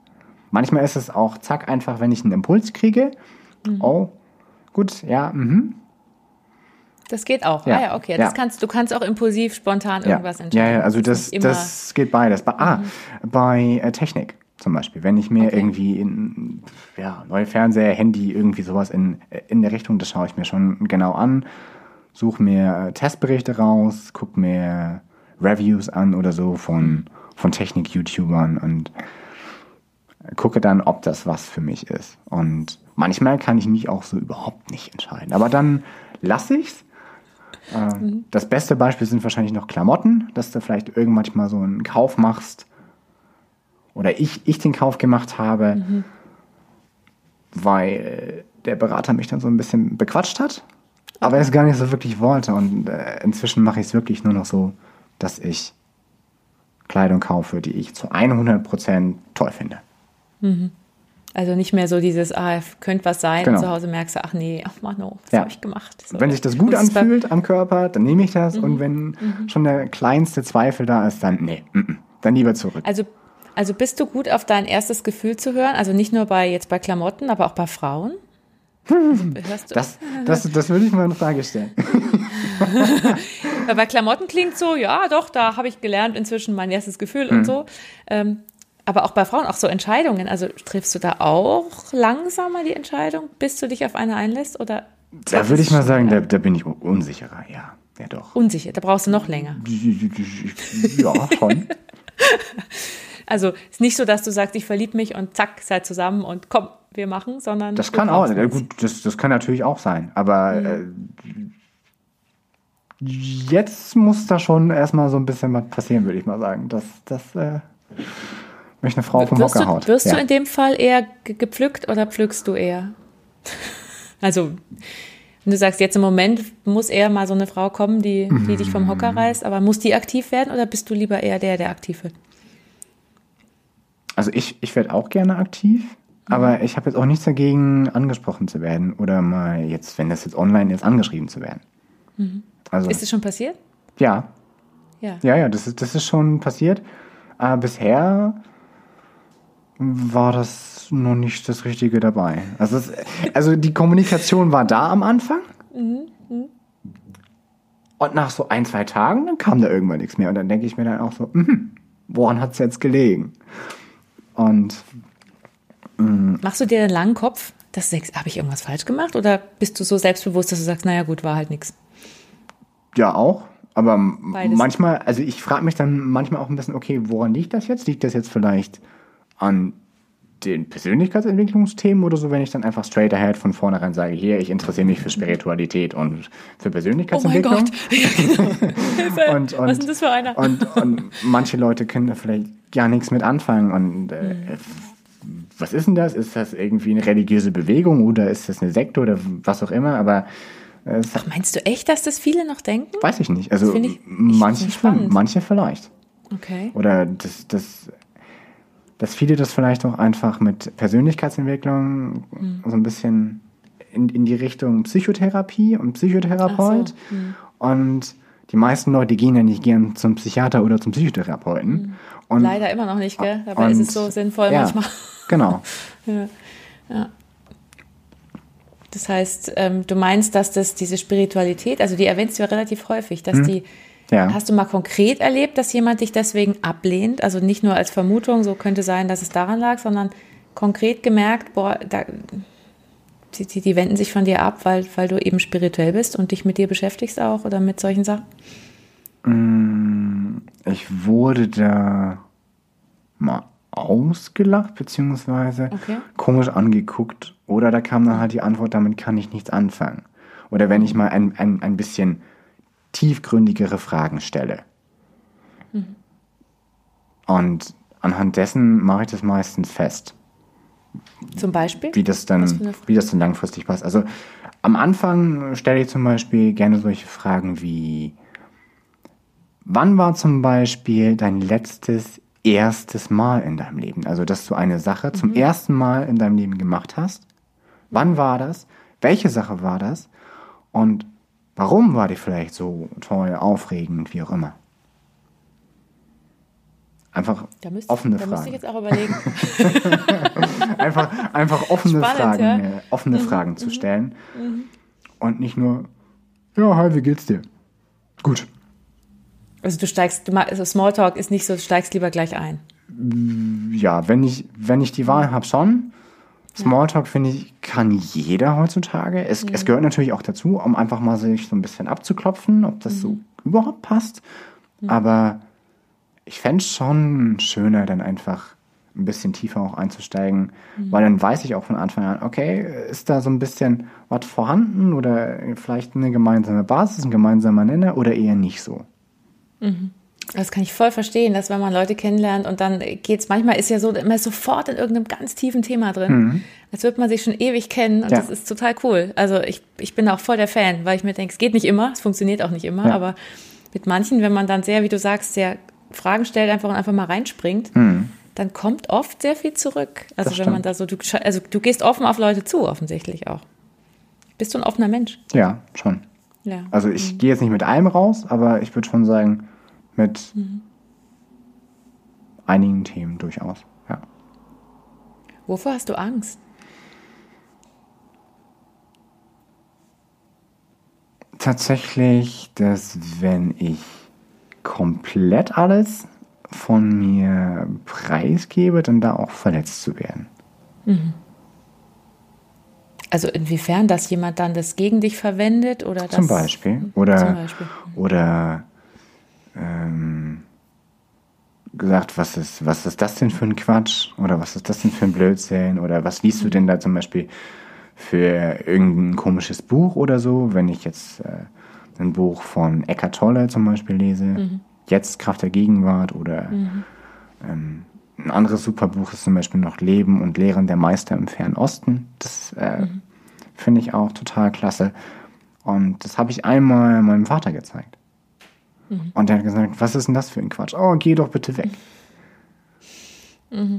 [SPEAKER 2] Manchmal ist es auch zack einfach, wenn ich einen Impuls kriege. Mhm. Oh, gut, ja, mhm,
[SPEAKER 1] das geht auch. Ja, ah, ja okay. Das kannst, du kannst auch impulsiv, spontan irgendwas
[SPEAKER 2] ja. entscheiden. Ja, ja, also das, das geht beides. Ah, mhm. bei äh, Technik zum Beispiel. Wenn ich mir okay. irgendwie in, ja, neue Fernseher, Handy, irgendwie sowas in, in der Richtung, das schaue ich mir schon genau an, suche mir äh, Testberichte raus, gucke mir Reviews an oder so von, von Technik-YouTubern und gucke dann, ob das was für mich ist. Und manchmal kann ich mich auch so überhaupt nicht entscheiden. Aber dann lasse ich's. Äh, Das beste Beispiel sind wahrscheinlich noch Klamotten, dass du vielleicht irgendwann mal so einen Kauf machst oder ich, ich den Kauf gemacht habe, weil der Berater mich dann so ein bisschen bequatscht hat, aber er es gar nicht so wirklich wollte. Und äh, inzwischen mache ich es wirklich nur noch so, dass ich Kleidung kaufe, die ich zu 100% toll finde.
[SPEAKER 1] Also nicht mehr so dieses, ah, könnte was sein,
[SPEAKER 2] Genau.
[SPEAKER 1] und zu Hause merkst du, ach nee, ach Mano, was
[SPEAKER 2] Ja.
[SPEAKER 1] habe ich gemacht? So.
[SPEAKER 2] Wenn sich das gut
[SPEAKER 1] bei-
[SPEAKER 2] anfühlt am Körper, dann nehme ich das. Und wenn schon der kleinste Zweifel da ist, dann nee, mm, dann lieber zurück.
[SPEAKER 1] Also, also bist du gut auf dein erstes Gefühl zu hören? Also nicht nur bei jetzt bei Klamotten, aber auch bei Frauen? Also?
[SPEAKER 2] Das, das, das würde ich mal in Frage stellen.
[SPEAKER 1] Weil bei Klamotten klingt so, ja, doch, da habe ich gelernt inzwischen mein erstes Gefühl
[SPEAKER 2] Mhm.
[SPEAKER 1] und so. Ähm, aber auch bei Frauen, auch so Entscheidungen. Also triffst du da auch langsamer die Entscheidung, bis du dich auf eine einlässt? Oder
[SPEAKER 2] Da würde ich mal sagen, da, da bin ich un- unsicherer. Ja, ja doch.
[SPEAKER 1] unsicher? Da brauchst du noch länger.
[SPEAKER 2] Ja, schon.
[SPEAKER 1] Also ist nicht so, dass du sagst, ich verliebe mich und zack, seid zusammen und komm, wir machen, sondern
[SPEAKER 2] Das kann auch, ja, gut, das, das kann natürlich auch sein. Aber äh, jetzt muss da schon erstmal so ein bisschen was passieren, würde ich mal sagen. Das, das äh, mich eine Frau vom
[SPEAKER 1] Wirst,
[SPEAKER 2] Hocker
[SPEAKER 1] du,
[SPEAKER 2] haut.
[SPEAKER 1] wirst
[SPEAKER 2] ja.
[SPEAKER 1] du in dem Fall eher ge- gepflückt oder pflückst du eher? Also, wenn du sagst, jetzt im Moment muss eher mal so eine Frau kommen, die, die dich vom Hocker reißt, aber muss die aktiv werden oder bist du lieber eher der, der aktiv wird?
[SPEAKER 2] Also ich, ich werde auch gerne aktiv, aber ich habe jetzt auch nichts dagegen, angesprochen zu werden oder mal jetzt, wenn das jetzt online ist, angeschrieben zu werden. Also
[SPEAKER 1] Ist es schon passiert?
[SPEAKER 2] ja,
[SPEAKER 1] Ja.
[SPEAKER 2] ja, ja, das ist, das ist schon passiert. Aber bisher war das noch nicht das Richtige dabei. Also, es, also die Kommunikation war da am Anfang. Und nach so ein, zwei Tagen, dann kam da irgendwann nichts mehr. Und dann denke ich mir dann auch so, mhm, woran hat es jetzt gelegen? Und
[SPEAKER 1] Machst du dir einen langen Kopf, dass du denkst, habe ich irgendwas falsch gemacht? Oder bist du so selbstbewusst, dass du sagst, naja gut, war halt nichts?
[SPEAKER 2] Ja, auch. Aber
[SPEAKER 1] Beides.
[SPEAKER 2] manchmal, also ich frage mich dann manchmal auch ein bisschen, okay, woran liegt das jetzt? Liegt das jetzt vielleicht an den Persönlichkeitsentwicklungsthemen oder so, wenn ich dann einfach straight ahead von vornherein sage, hier, ich interessiere mich für Spiritualität und für
[SPEAKER 1] Oh mein
[SPEAKER 2] Persönlichkeitsentwicklung.
[SPEAKER 1] Gott. Ja, genau.
[SPEAKER 2] Und, und,
[SPEAKER 1] Was ist denn das für einer?
[SPEAKER 2] Und, und manche Leute können da vielleicht gar nichts mit anfangen. Und äh,
[SPEAKER 1] Mhm.
[SPEAKER 2] was ist denn das? Ist das irgendwie eine religiöse Bewegung oder ist das eine Sekte oder was auch immer? Aber äh, es
[SPEAKER 1] Ach, meinst du echt, dass das viele noch denken?
[SPEAKER 2] weiß ich nicht. Also
[SPEAKER 1] ich- ich
[SPEAKER 2] manche, manche vielleicht.
[SPEAKER 1] Okay.
[SPEAKER 2] Oder das, das, dass viele das vielleicht auch einfach mit Persönlichkeitsentwicklung
[SPEAKER 1] Mhm.
[SPEAKER 2] so ein bisschen in, in die Richtung Psychotherapie und Psychotherapeut.
[SPEAKER 1] So, mhm.
[SPEAKER 2] Und die meisten Leute gehen ja nicht gern zum Psychiater oder zum Psychotherapeuten. Und,
[SPEAKER 1] Mhm. Leider immer noch nicht, gell? Dabei
[SPEAKER 2] und-
[SPEAKER 1] ist es so sinnvoll
[SPEAKER 2] ja,
[SPEAKER 1] manchmal.
[SPEAKER 2] Genau.
[SPEAKER 1] Das heißt, ähm, du meinst, dass das diese Spiritualität, also die erwähnst du ja relativ häufig, dass die,
[SPEAKER 2] Hm. Ja.
[SPEAKER 1] hast du mal konkret erlebt, dass jemand dich deswegen ablehnt? Also nicht nur als Vermutung, so könnte sein, dass es daran lag, sondern konkret gemerkt, boah, da, die, die, die wenden sich von dir ab, weil, weil du eben spirituell bist und dich mit dir beschäftigst auch oder mit solchen Sachen?
[SPEAKER 2] Ich wurde da mal ausgelacht, beziehungsweise
[SPEAKER 1] Okay.
[SPEAKER 2] komisch angeguckt. Oder da kam dann halt die Antwort, damit kann ich nichts anfangen. Oder wenn ich mal ein, ein, ein bisschen tiefgründigere Fragen stelle. Und anhand dessen mache ich das meistens fest,
[SPEAKER 1] Zum Beispiel?
[SPEAKER 2] wie das dann, wie das dann langfristig passt. Also am Anfang stelle ich zum Beispiel gerne solche Fragen wie, wann war zum Beispiel dein letztes erstes Mal in deinem Leben? Also, dass du eine Sache zum ersten Mal in deinem Leben gemacht hast. Wann war das? Welche Sache war das? Und warum war die vielleicht so toll, aufregend, wie auch immer? Einfach
[SPEAKER 1] Da müsste,
[SPEAKER 2] offene
[SPEAKER 1] da müsste ich
[SPEAKER 2] Fragen.
[SPEAKER 1] jetzt auch überlegen.
[SPEAKER 2] Einfach, einfach offene
[SPEAKER 1] Spannend,
[SPEAKER 2] Fragen,
[SPEAKER 1] ja. Mhm.
[SPEAKER 2] äh, offene Fragen zu stellen. Und nicht nur, ja, hi, wie geht's dir? Gut.
[SPEAKER 1] Also du steigst, du, also Smalltalk ist nicht so, du steigst lieber gleich ein.
[SPEAKER 2] Ja, wenn ich, wenn ich die Wahl habe, schon. Smalltalk, finde ich, kann jeder heutzutage. Es, es gehört natürlich auch dazu, um einfach mal sich so ein bisschen abzuklopfen, ob das so überhaupt passt. Aber ich fände es schon schöner, dann einfach ein bisschen tiefer auch einzusteigen, weil dann weiß ich auch von Anfang an, okay, ist da so ein bisschen was vorhanden oder vielleicht eine gemeinsame Basis, ein gemeinsamer Nenner oder eher nicht so.
[SPEAKER 1] Das kann ich voll verstehen, dass wenn man Leute kennenlernt und dann geht's manchmal ist ja so, man ist sofort in irgendeinem ganz tiefen Thema drin. Als würde man sich schon ewig kennen und
[SPEAKER 2] Ja.
[SPEAKER 1] das ist total cool. Also ich, ich bin auch voll der Fan, weil ich mir denke, es geht nicht immer, es funktioniert auch nicht immer,
[SPEAKER 2] Ja.
[SPEAKER 1] aber mit manchen, wenn man dann sehr, wie du sagst, sehr Fragen stellt einfach und einfach mal reinspringt, dann kommt oft sehr viel zurück. Also
[SPEAKER 2] Das
[SPEAKER 1] wenn man da so, du, also du gehst offen auf Leute zu, offensichtlich auch. Bist du ein offener Mensch?
[SPEAKER 2] Ja, schon.
[SPEAKER 1] Ja.
[SPEAKER 2] Also ich gehe jetzt nicht mit allem raus, aber ich würde schon sagen, mit einigen Themen durchaus. Ja.
[SPEAKER 1] Wovor hast du Angst?
[SPEAKER 2] Tatsächlich, dass wenn ich komplett alles von mir preisgebe, dann da auch verletzt zu werden.
[SPEAKER 1] Also inwiefern, dass jemand dann das gegen dich verwendet oder das
[SPEAKER 2] Zum Beispiel. Oder,
[SPEAKER 1] Zum Beispiel.
[SPEAKER 2] oder ähm, gesagt, was ist, was ist das denn für ein Quatsch? Oder was ist das denn für ein Blödsinn? Oder was liest du denn da zum Beispiel für irgendein komisches Buch oder so? Wenn ich jetzt äh, ein Buch von Eckart Tolle zum Beispiel lese, jetzt Kraft der Gegenwart oder ähm, ein anderes super Buch ist zum Beispiel noch Leben und Lehren der Meister im Fernen Osten. Das äh, finde ich auch total klasse. Und das habe ich einmal meinem Vater gezeigt. Und der hat gesagt, was ist denn das für ein Quatsch? Oh, geh doch bitte weg.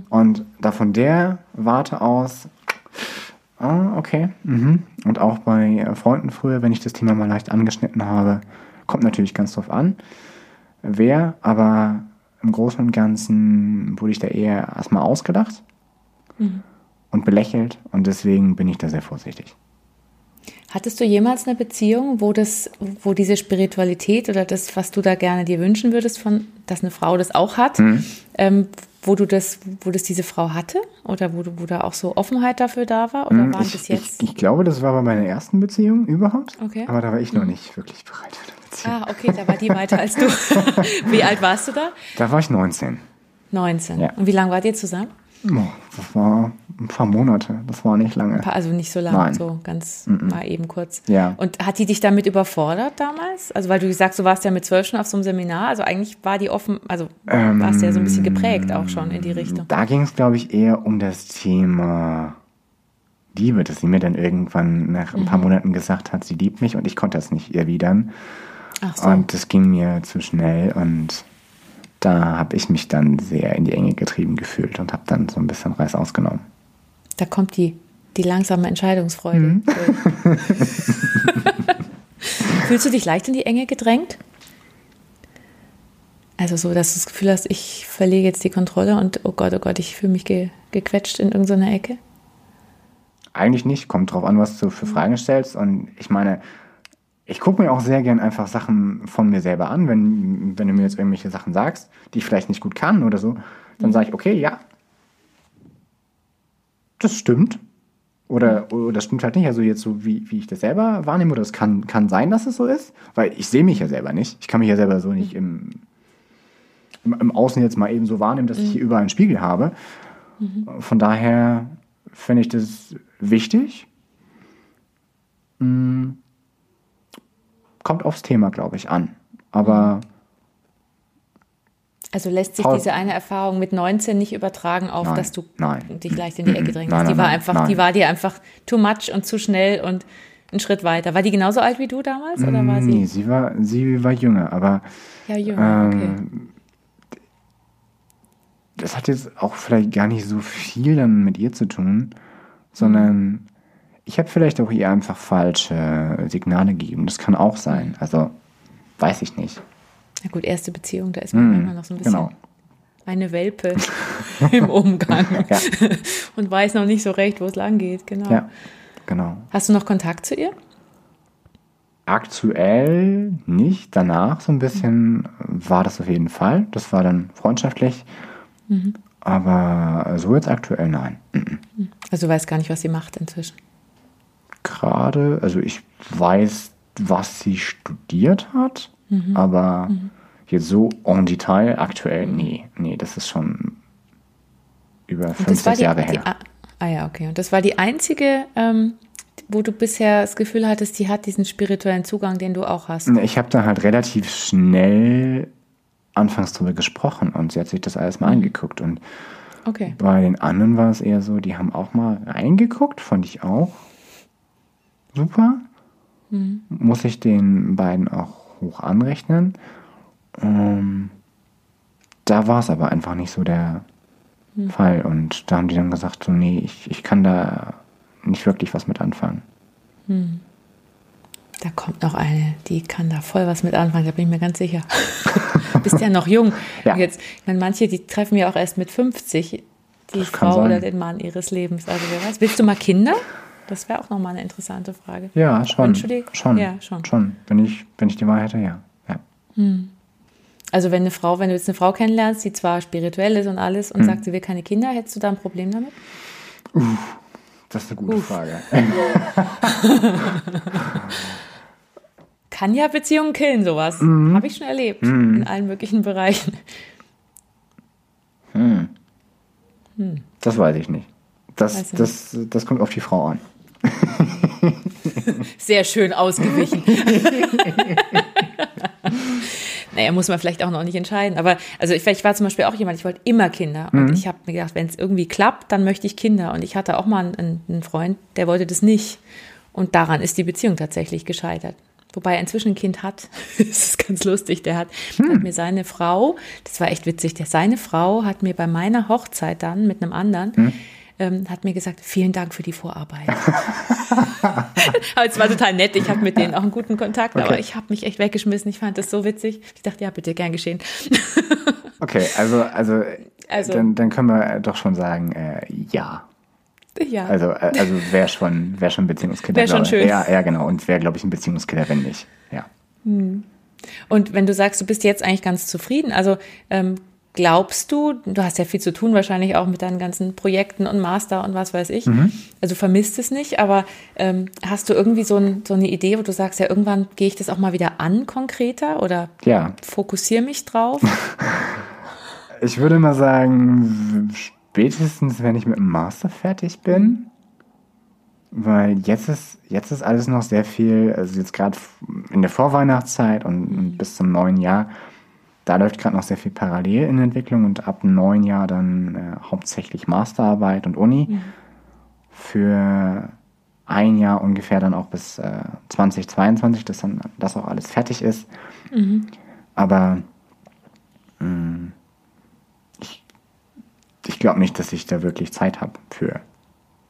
[SPEAKER 2] Und da von der Warte aus, ah, okay. Mhm. Und auch bei äh, Freunden früher, wenn ich das Thema mal leicht angeschnitten habe, kommt natürlich ganz drauf an, wer, aber im Großen und Ganzen wurde ich da eher erstmal ausgedacht und belächelt und deswegen bin ich da sehr vorsichtig.
[SPEAKER 1] Hattest du jemals eine Beziehung, wo das, wo diese Spiritualität oder das, was du da gerne dir wünschen würdest, von, dass eine Frau das auch hat,
[SPEAKER 2] Mhm.
[SPEAKER 1] ähm, wo du das, wo das diese Frau hatte? Oder wo, du, wo da auch so Offenheit dafür da war? Oder waren
[SPEAKER 2] Hm, ich,
[SPEAKER 1] bis jetzt?
[SPEAKER 2] Ich, ich glaube, das war bei meiner ersten Beziehung überhaupt.
[SPEAKER 1] Okay.
[SPEAKER 2] Aber da war ich noch nicht wirklich bereit für eine Beziehung.
[SPEAKER 1] ah, okay, da war die weiter als du. Wie alt warst du da?
[SPEAKER 2] Da war ich 19.
[SPEAKER 1] 19.
[SPEAKER 2] Ja.
[SPEAKER 1] Und wie lange wart ihr zusammen?
[SPEAKER 2] Das war ein paar Monate. Das war nicht lange.
[SPEAKER 1] Paar- Also nicht so lange,
[SPEAKER 2] Nein.
[SPEAKER 1] so ganz mal eben kurz.
[SPEAKER 2] Ja.
[SPEAKER 1] Und hat die dich damit überfordert damals? Also weil du sagst, du warst ja mit zwölf schon auf so einem Seminar, also eigentlich war die offen, also warst du ja so ein bisschen geprägt auch schon in die Richtung.
[SPEAKER 2] Da ging es, glaube ich, eher um das Thema Liebe, dass sie mir dann irgendwann nach ein paar
[SPEAKER 1] Mhm.
[SPEAKER 2] Monaten gesagt hat, sie liebt mich und ich konnte das nicht erwidern.
[SPEAKER 1] Ach so.
[SPEAKER 2] Und das ging mir zu schnell und da habe ich mich dann sehr in die Enge getrieben gefühlt und habe dann so ein bisschen Reiß ausgenommen.
[SPEAKER 1] Da kommt die, die langsame Entscheidungsfreude.
[SPEAKER 2] Mhm.
[SPEAKER 1] Fühlst du dich leicht in die Enge gedrängt? Also so, dass du das Gefühl hast, ich verlege jetzt die Kontrolle und oh Gott, oh Gott, ich fühle mich ge gequetscht in irgendeiner Ecke.
[SPEAKER 2] Eigentlich nicht, kommt drauf an, was du für Fragen stellst. Und ich meine, ich gucke mir auch sehr gern einfach Sachen von mir selber an, wenn, wenn du mir jetzt irgendwelche Sachen sagst, die ich vielleicht nicht gut kann oder so, dann sage ich, okay, ja, das stimmt. Oder, oder das stimmt halt nicht, also jetzt so, wie, wie ich das selber wahrnehme, oder es kann, kann sein, dass es so ist, weil ich sehe mich ja selber nicht. Ich kann mich ja selber so nicht im, im, im Außen jetzt mal eben so wahrnehmen, dass ich hier überall einen Spiegel habe. Von daher finde ich das wichtig. Mm, Kommt aufs Thema, glaube ich, an. Aber
[SPEAKER 1] Also lässt sich diese eine Erfahrung mit 19 nicht übertragen auf,
[SPEAKER 2] Nein,
[SPEAKER 1] dass du
[SPEAKER 2] nein.
[SPEAKER 1] dich leicht in die Ecke drängst.
[SPEAKER 2] Nein,
[SPEAKER 1] die war einfach, die war dir einfach too much und zu schnell und einen Schritt weiter. War die genauso alt wie du damals oder war sie?
[SPEAKER 2] nee, sie war, sie war jünger, aber
[SPEAKER 1] Ja, jünger, okay.
[SPEAKER 2] ähm, das hat jetzt auch vielleicht gar nicht so viel dann mit ihr zu tun, sondern ich habe vielleicht auch ihr einfach falsche Signale gegeben. Das kann auch sein. Also weiß ich nicht.
[SPEAKER 1] Na gut, erste Beziehung, da ist man
[SPEAKER 2] Mm,
[SPEAKER 1] immer noch so ein bisschen
[SPEAKER 2] genau.
[SPEAKER 1] eine Welpe im Umgang
[SPEAKER 2] Ja.
[SPEAKER 1] und weiß noch nicht so recht, wo es lang geht. Genau.
[SPEAKER 2] Ja, genau.
[SPEAKER 1] Hast du noch Kontakt zu ihr?
[SPEAKER 2] Aktuell nicht, danach so ein bisschen war das auf jeden Fall. Das war dann freundschaftlich. Aber so jetzt aktuell nein.
[SPEAKER 1] Also du weißt gar nicht, was sie macht inzwischen.
[SPEAKER 2] Gerade, also ich weiß, was sie studiert hat, aber jetzt so en Detail aktuell, nee, nee, das ist schon über
[SPEAKER 1] Und
[SPEAKER 2] 50
[SPEAKER 1] das war die,
[SPEAKER 2] Jahre
[SPEAKER 1] die,
[SPEAKER 2] her.
[SPEAKER 1] ah, ah ja, okay. Und das war die einzige, ähm, wo du bisher das Gefühl hattest, die hat diesen spirituellen Zugang, den du auch hast.
[SPEAKER 2] Ich habe da halt relativ schnell anfangs drüber gesprochen und sie hat sich das alles mal
[SPEAKER 1] Mhm.
[SPEAKER 2] angeguckt. Und
[SPEAKER 1] Okay.
[SPEAKER 2] bei den anderen war es eher so, die haben auch mal reingeguckt, fand ich auch super.
[SPEAKER 1] Mhm.
[SPEAKER 2] Muss ich den beiden auch hoch anrechnen. Ähm, da war es aber einfach nicht so der
[SPEAKER 1] Mhm.
[SPEAKER 2] Fall. Und da haben die dann gesagt, so, nee, ich, ich kann da nicht wirklich was mit anfangen.
[SPEAKER 1] Da kommt noch eine, die kann da voll was mit anfangen, da bin ich mir ganz sicher. Du bist ja noch jung.
[SPEAKER 2] Ja.
[SPEAKER 1] Jetzt, ich meine, manche, die treffen ja auch erst mit 50 die Frau
[SPEAKER 2] sein.
[SPEAKER 1] oder den Mann ihres Lebens. Also wer weiß. Willst du mal Kinder? Das wäre auch nochmal eine interessante Frage.
[SPEAKER 2] Ja, schon.
[SPEAKER 1] Entschuldigung.
[SPEAKER 2] Schon.
[SPEAKER 1] Ja, schon.
[SPEAKER 2] Schon. Wenn ich, wenn ich die Wahl hätte, ja. ja.
[SPEAKER 1] Also wenn eine Frau, wenn du jetzt eine Frau kennenlernst, die zwar spirituell ist und alles
[SPEAKER 2] Hm.
[SPEAKER 1] und sagt, sie will keine Kinder, hättest du da ein Problem damit?
[SPEAKER 2] Das ist eine gute
[SPEAKER 1] Uff.
[SPEAKER 2] Frage.
[SPEAKER 1] Kann ja Beziehungen killen, sowas.
[SPEAKER 2] Mhm.
[SPEAKER 1] Habe ich schon erlebt. In allen möglichen Bereichen.
[SPEAKER 2] Das weiß ich nicht. Das, das, das kommt auf die Frau an.
[SPEAKER 1] Sehr schön ausgewichen. naja, muss man vielleicht auch noch nicht entscheiden. Aber also ich, ich war zum Beispiel auch jemand, ich wollte immer Kinder. Und ich habe mir gedacht, wenn es irgendwie klappt, dann möchte ich Kinder. Und ich hatte auch mal einen, einen Freund, der wollte das nicht. Und daran ist die Beziehung tatsächlich gescheitert. Wobei er inzwischen ein Kind hat. das ist ganz lustig. Der hat, hat mir seine Frau, das war echt witzig, der, seine Frau hat mir bei meiner Hochzeit dann mit einem anderen, ähm, hat mir gesagt, vielen Dank für die Vorarbeit. aber es war total nett. Ich habe mit denen auch einen guten Kontakt, aber
[SPEAKER 2] Okay.
[SPEAKER 1] ich habe mich echt weggeschmissen. Ich fand das so witzig. Ich dachte, ja, bitte, gern geschehen.
[SPEAKER 2] Okay, also, also,
[SPEAKER 1] Also-
[SPEAKER 2] dann, dann können wir doch schon sagen, äh, ja.
[SPEAKER 1] ja.
[SPEAKER 2] Also, äh, also wäre schon, wär schon ein Beziehungskiller.
[SPEAKER 1] Wär schon schön.
[SPEAKER 2] Ja, ja, genau. Und wäre, glaube ich, ein Beziehungskiller, wenn nicht. Ja.
[SPEAKER 1] Und wenn du sagst, du bist jetzt eigentlich ganz zufrieden, also ähm, glaubst du, du hast ja viel zu tun wahrscheinlich auch mit deinen ganzen Projekten und Master und was weiß ich,
[SPEAKER 2] Mhm.
[SPEAKER 1] also vermisst es nicht, aber ähm, hast du irgendwie so, ein, so eine Idee, wo du sagst, ja, irgendwann gehe ich das auch mal wieder an konkreter oder
[SPEAKER 2] Ja.
[SPEAKER 1] fokussiere mich drauf?
[SPEAKER 2] Ich würde mal sagen, spätestens, wenn ich mit dem Master fertig bin, weil jetzt ist, jetzt ist alles noch sehr viel, also jetzt gerade in der Vorweihnachtszeit und, und bis zum neuen Jahr, da läuft gerade noch sehr viel parallel in Entwicklung und ab dem neuen Jahr dann äh, hauptsächlich Masterarbeit und Uni. Für ein Jahr ungefähr dann auch bis äh, 2022, dass dann das auch alles fertig ist. Aber ich glaube nicht, dass ich da wirklich Zeit habe für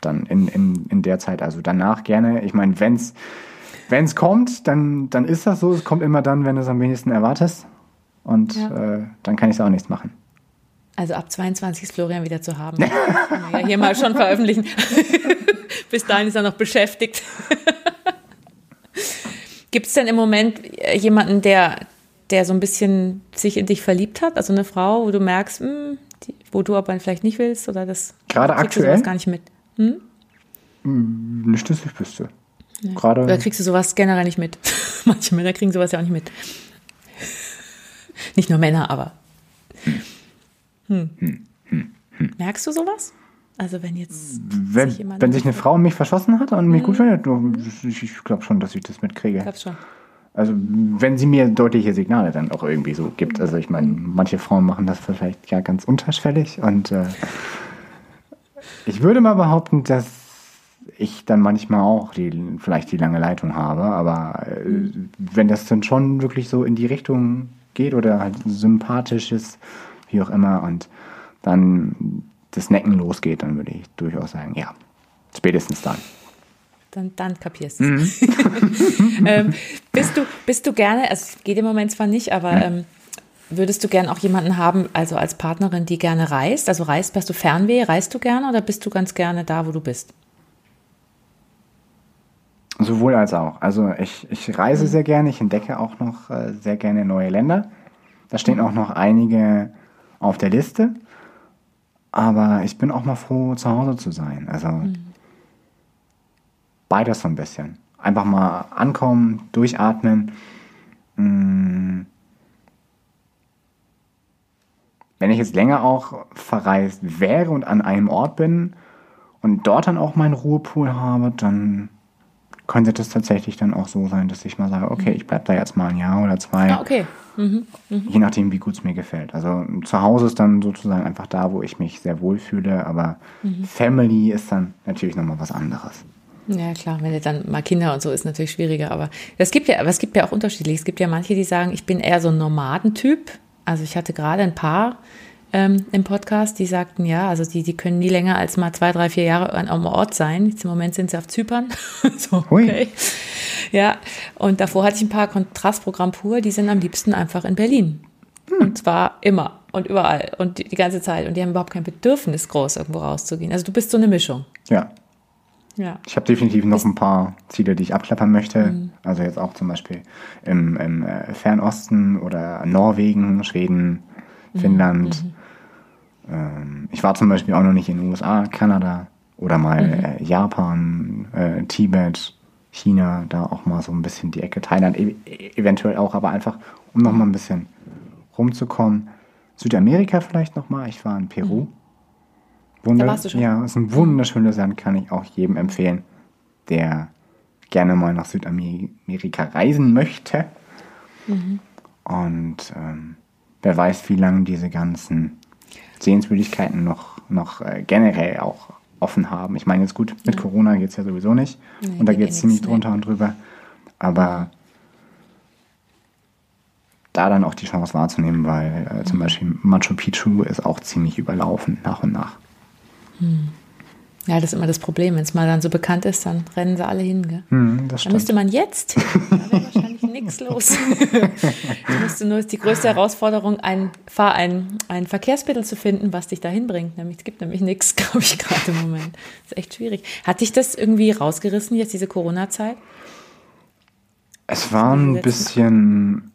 [SPEAKER 2] dann in, in, in der Zeit. Also danach gerne. Ich meine, wenn es kommt, dann, dann ist das so. Es kommt immer dann, wenn du es am wenigsten erwartest. Und
[SPEAKER 1] Ja.
[SPEAKER 2] äh, dann kann ich auch nichts machen.
[SPEAKER 1] Also ab 22 ist Florian wieder zu haben. Ja hier mal schon veröffentlichen. Bis dahin ist er noch beschäftigt. Gibt es denn im Moment äh, jemanden, der, der so ein bisschen sich in dich verliebt hat? Also eine Frau, wo du merkst, hm, die, wo du aber vielleicht nicht willst oder das
[SPEAKER 2] Gerade
[SPEAKER 1] kriegst du
[SPEAKER 2] aktuell?
[SPEAKER 1] sowas gar nicht mit.
[SPEAKER 2] Nicht, dass ich wüsste.
[SPEAKER 1] Oder
[SPEAKER 2] Gerade.
[SPEAKER 1] kriegst du sowas generell nicht mit? Manche Männer kriegen sowas ja auch nicht mit. Nicht nur Männer, aber. Hm. Merkst du sowas? Also wenn jetzt
[SPEAKER 2] Wenn,
[SPEAKER 1] sich jemand-
[SPEAKER 2] wenn sich eine Frau mich verschossen hat und mich gut findet, ich, ich glaube schon, dass ich das mitkriege.
[SPEAKER 1] ich glaub's schon.
[SPEAKER 2] Also wenn sie mir deutliche Signale dann auch irgendwie so gibt. Also ich meine, manche Frauen machen das vielleicht ja ganz unterschwellig und äh, ich würde mal behaupten, dass ich dann manchmal auch die, vielleicht die lange Leitung habe, aber äh, wenn das dann schon wirklich so in die Richtung geht oder halt sympathisch ist, wie auch immer, und dann das Necken losgeht, dann würde ich durchaus sagen, ja, spätestens dann.
[SPEAKER 1] Dann, dann kapierst du es. ähm, bist, du, bist du gerne, also es geht im Moment zwar nicht, aber ähm, würdest du gern auch jemanden haben, also als Partnerin, die gerne reist? Also reist, hast du Fernweh, reist du gerne oder bist du ganz gerne da, wo du bist?
[SPEAKER 2] Sowohl als auch. Also ich, ich reise sehr gerne, ich entdecke auch noch äh, sehr gerne neue Länder. Da stehen auch noch einige auf der Liste. Aber ich bin auch mal froh, zu Hause zu sein. Also beides so ein bisschen. Einfach mal ankommen, durchatmen. Mm, wenn ich jetzt länger auch verreist wäre und an einem Ort bin und dort dann auch meinen Ruhepool habe, dann könnte das tatsächlich dann auch so sein, dass ich mal sage, okay, ich bleibe da jetzt mal ein Jahr oder zwei.
[SPEAKER 1] Ah, okay. Mhm.
[SPEAKER 2] Je nachdem, wie gut es mir gefällt. Also zu Hause ist dann sozusagen einfach da, wo ich mich sehr wohl fühle, aber Family ist dann natürlich nochmal was anderes.
[SPEAKER 1] Ja, klar, wenn du dann mal Kinder und so ist natürlich schwieriger, aber es gibt ja, aber es gibt ja auch unterschiedlich. Es gibt ja manche, die sagen, ich bin eher so ein Nomadentyp. Also ich hatte gerade ein paar ähm, im Podcast, die sagten, ja, also die, die können nie länger als mal zwei, drei, vier Jahre an einem Ort sein. Jetzt Im Moment sind sie auf Zypern. so,
[SPEAKER 2] Hui.
[SPEAKER 1] okay. Ja, und davor hatte ich ein paar Kontrastprogramm pur, die sind am liebsten einfach in Berlin. Und zwar immer und überall und die, die ganze Zeit. Und die haben überhaupt kein Bedürfnis, groß irgendwo rauszugehen. Also du bist so eine Mischung.
[SPEAKER 2] Ja,
[SPEAKER 1] Ja.
[SPEAKER 2] ich habe definitiv noch ein paar Ziele, die ich abklappern möchte. Also jetzt auch zum Beispiel im, im äh, Fernosten oder Norwegen, Schweden, Finnland. Ähm, ich war zum Beispiel auch noch nicht in den USA, Kanada oder mal äh, Japan, äh, Tibet, China, da auch mal so ein bisschen die Ecke. Thailand e eventuell auch, aber einfach, um noch mal ein bisschen rumzukommen. Südamerika vielleicht noch mal. Ich war in Peru. Wunder
[SPEAKER 1] Da warst du schon?
[SPEAKER 2] Ja, ist ein wunderschönes Land, kann ich auch jedem empfehlen, der gerne mal nach Südamerika reisen möchte. Und ähm, wer weiß, wie lange diese ganzen Sehenswürdigkeiten noch, noch äh, generell auch offen haben. Ich meine, jetzt gut, mit Corona geht es ja sowieso nicht.
[SPEAKER 1] Nee,
[SPEAKER 2] und da
[SPEAKER 1] geht eh
[SPEAKER 2] es ziemlich drunter und drüber. Aber da dann auch die Chance wahrzunehmen, weil äh, zum Beispiel Machu Picchu ist auch ziemlich überlaufen nach und nach.
[SPEAKER 1] Ja, das ist immer das Problem. Wenn es mal dann so bekannt ist, dann rennen sie alle hin. Gell?
[SPEAKER 2] Hm, das
[SPEAKER 1] Da
[SPEAKER 2] stimmt.
[SPEAKER 1] müsste man jetzt, wahrscheinlich nichts los. Du müsste nur ist die größte Herausforderung, ein, Fahr ein, ein Verkehrsmittel zu finden, was dich dahin bringt. Nämlich, es gibt nämlich nichts, glaube ich, gerade im Moment. Das ist echt schwierig. Hat dich das irgendwie rausgerissen, jetzt diese Corona-Zeit?
[SPEAKER 2] Es war ein bisschen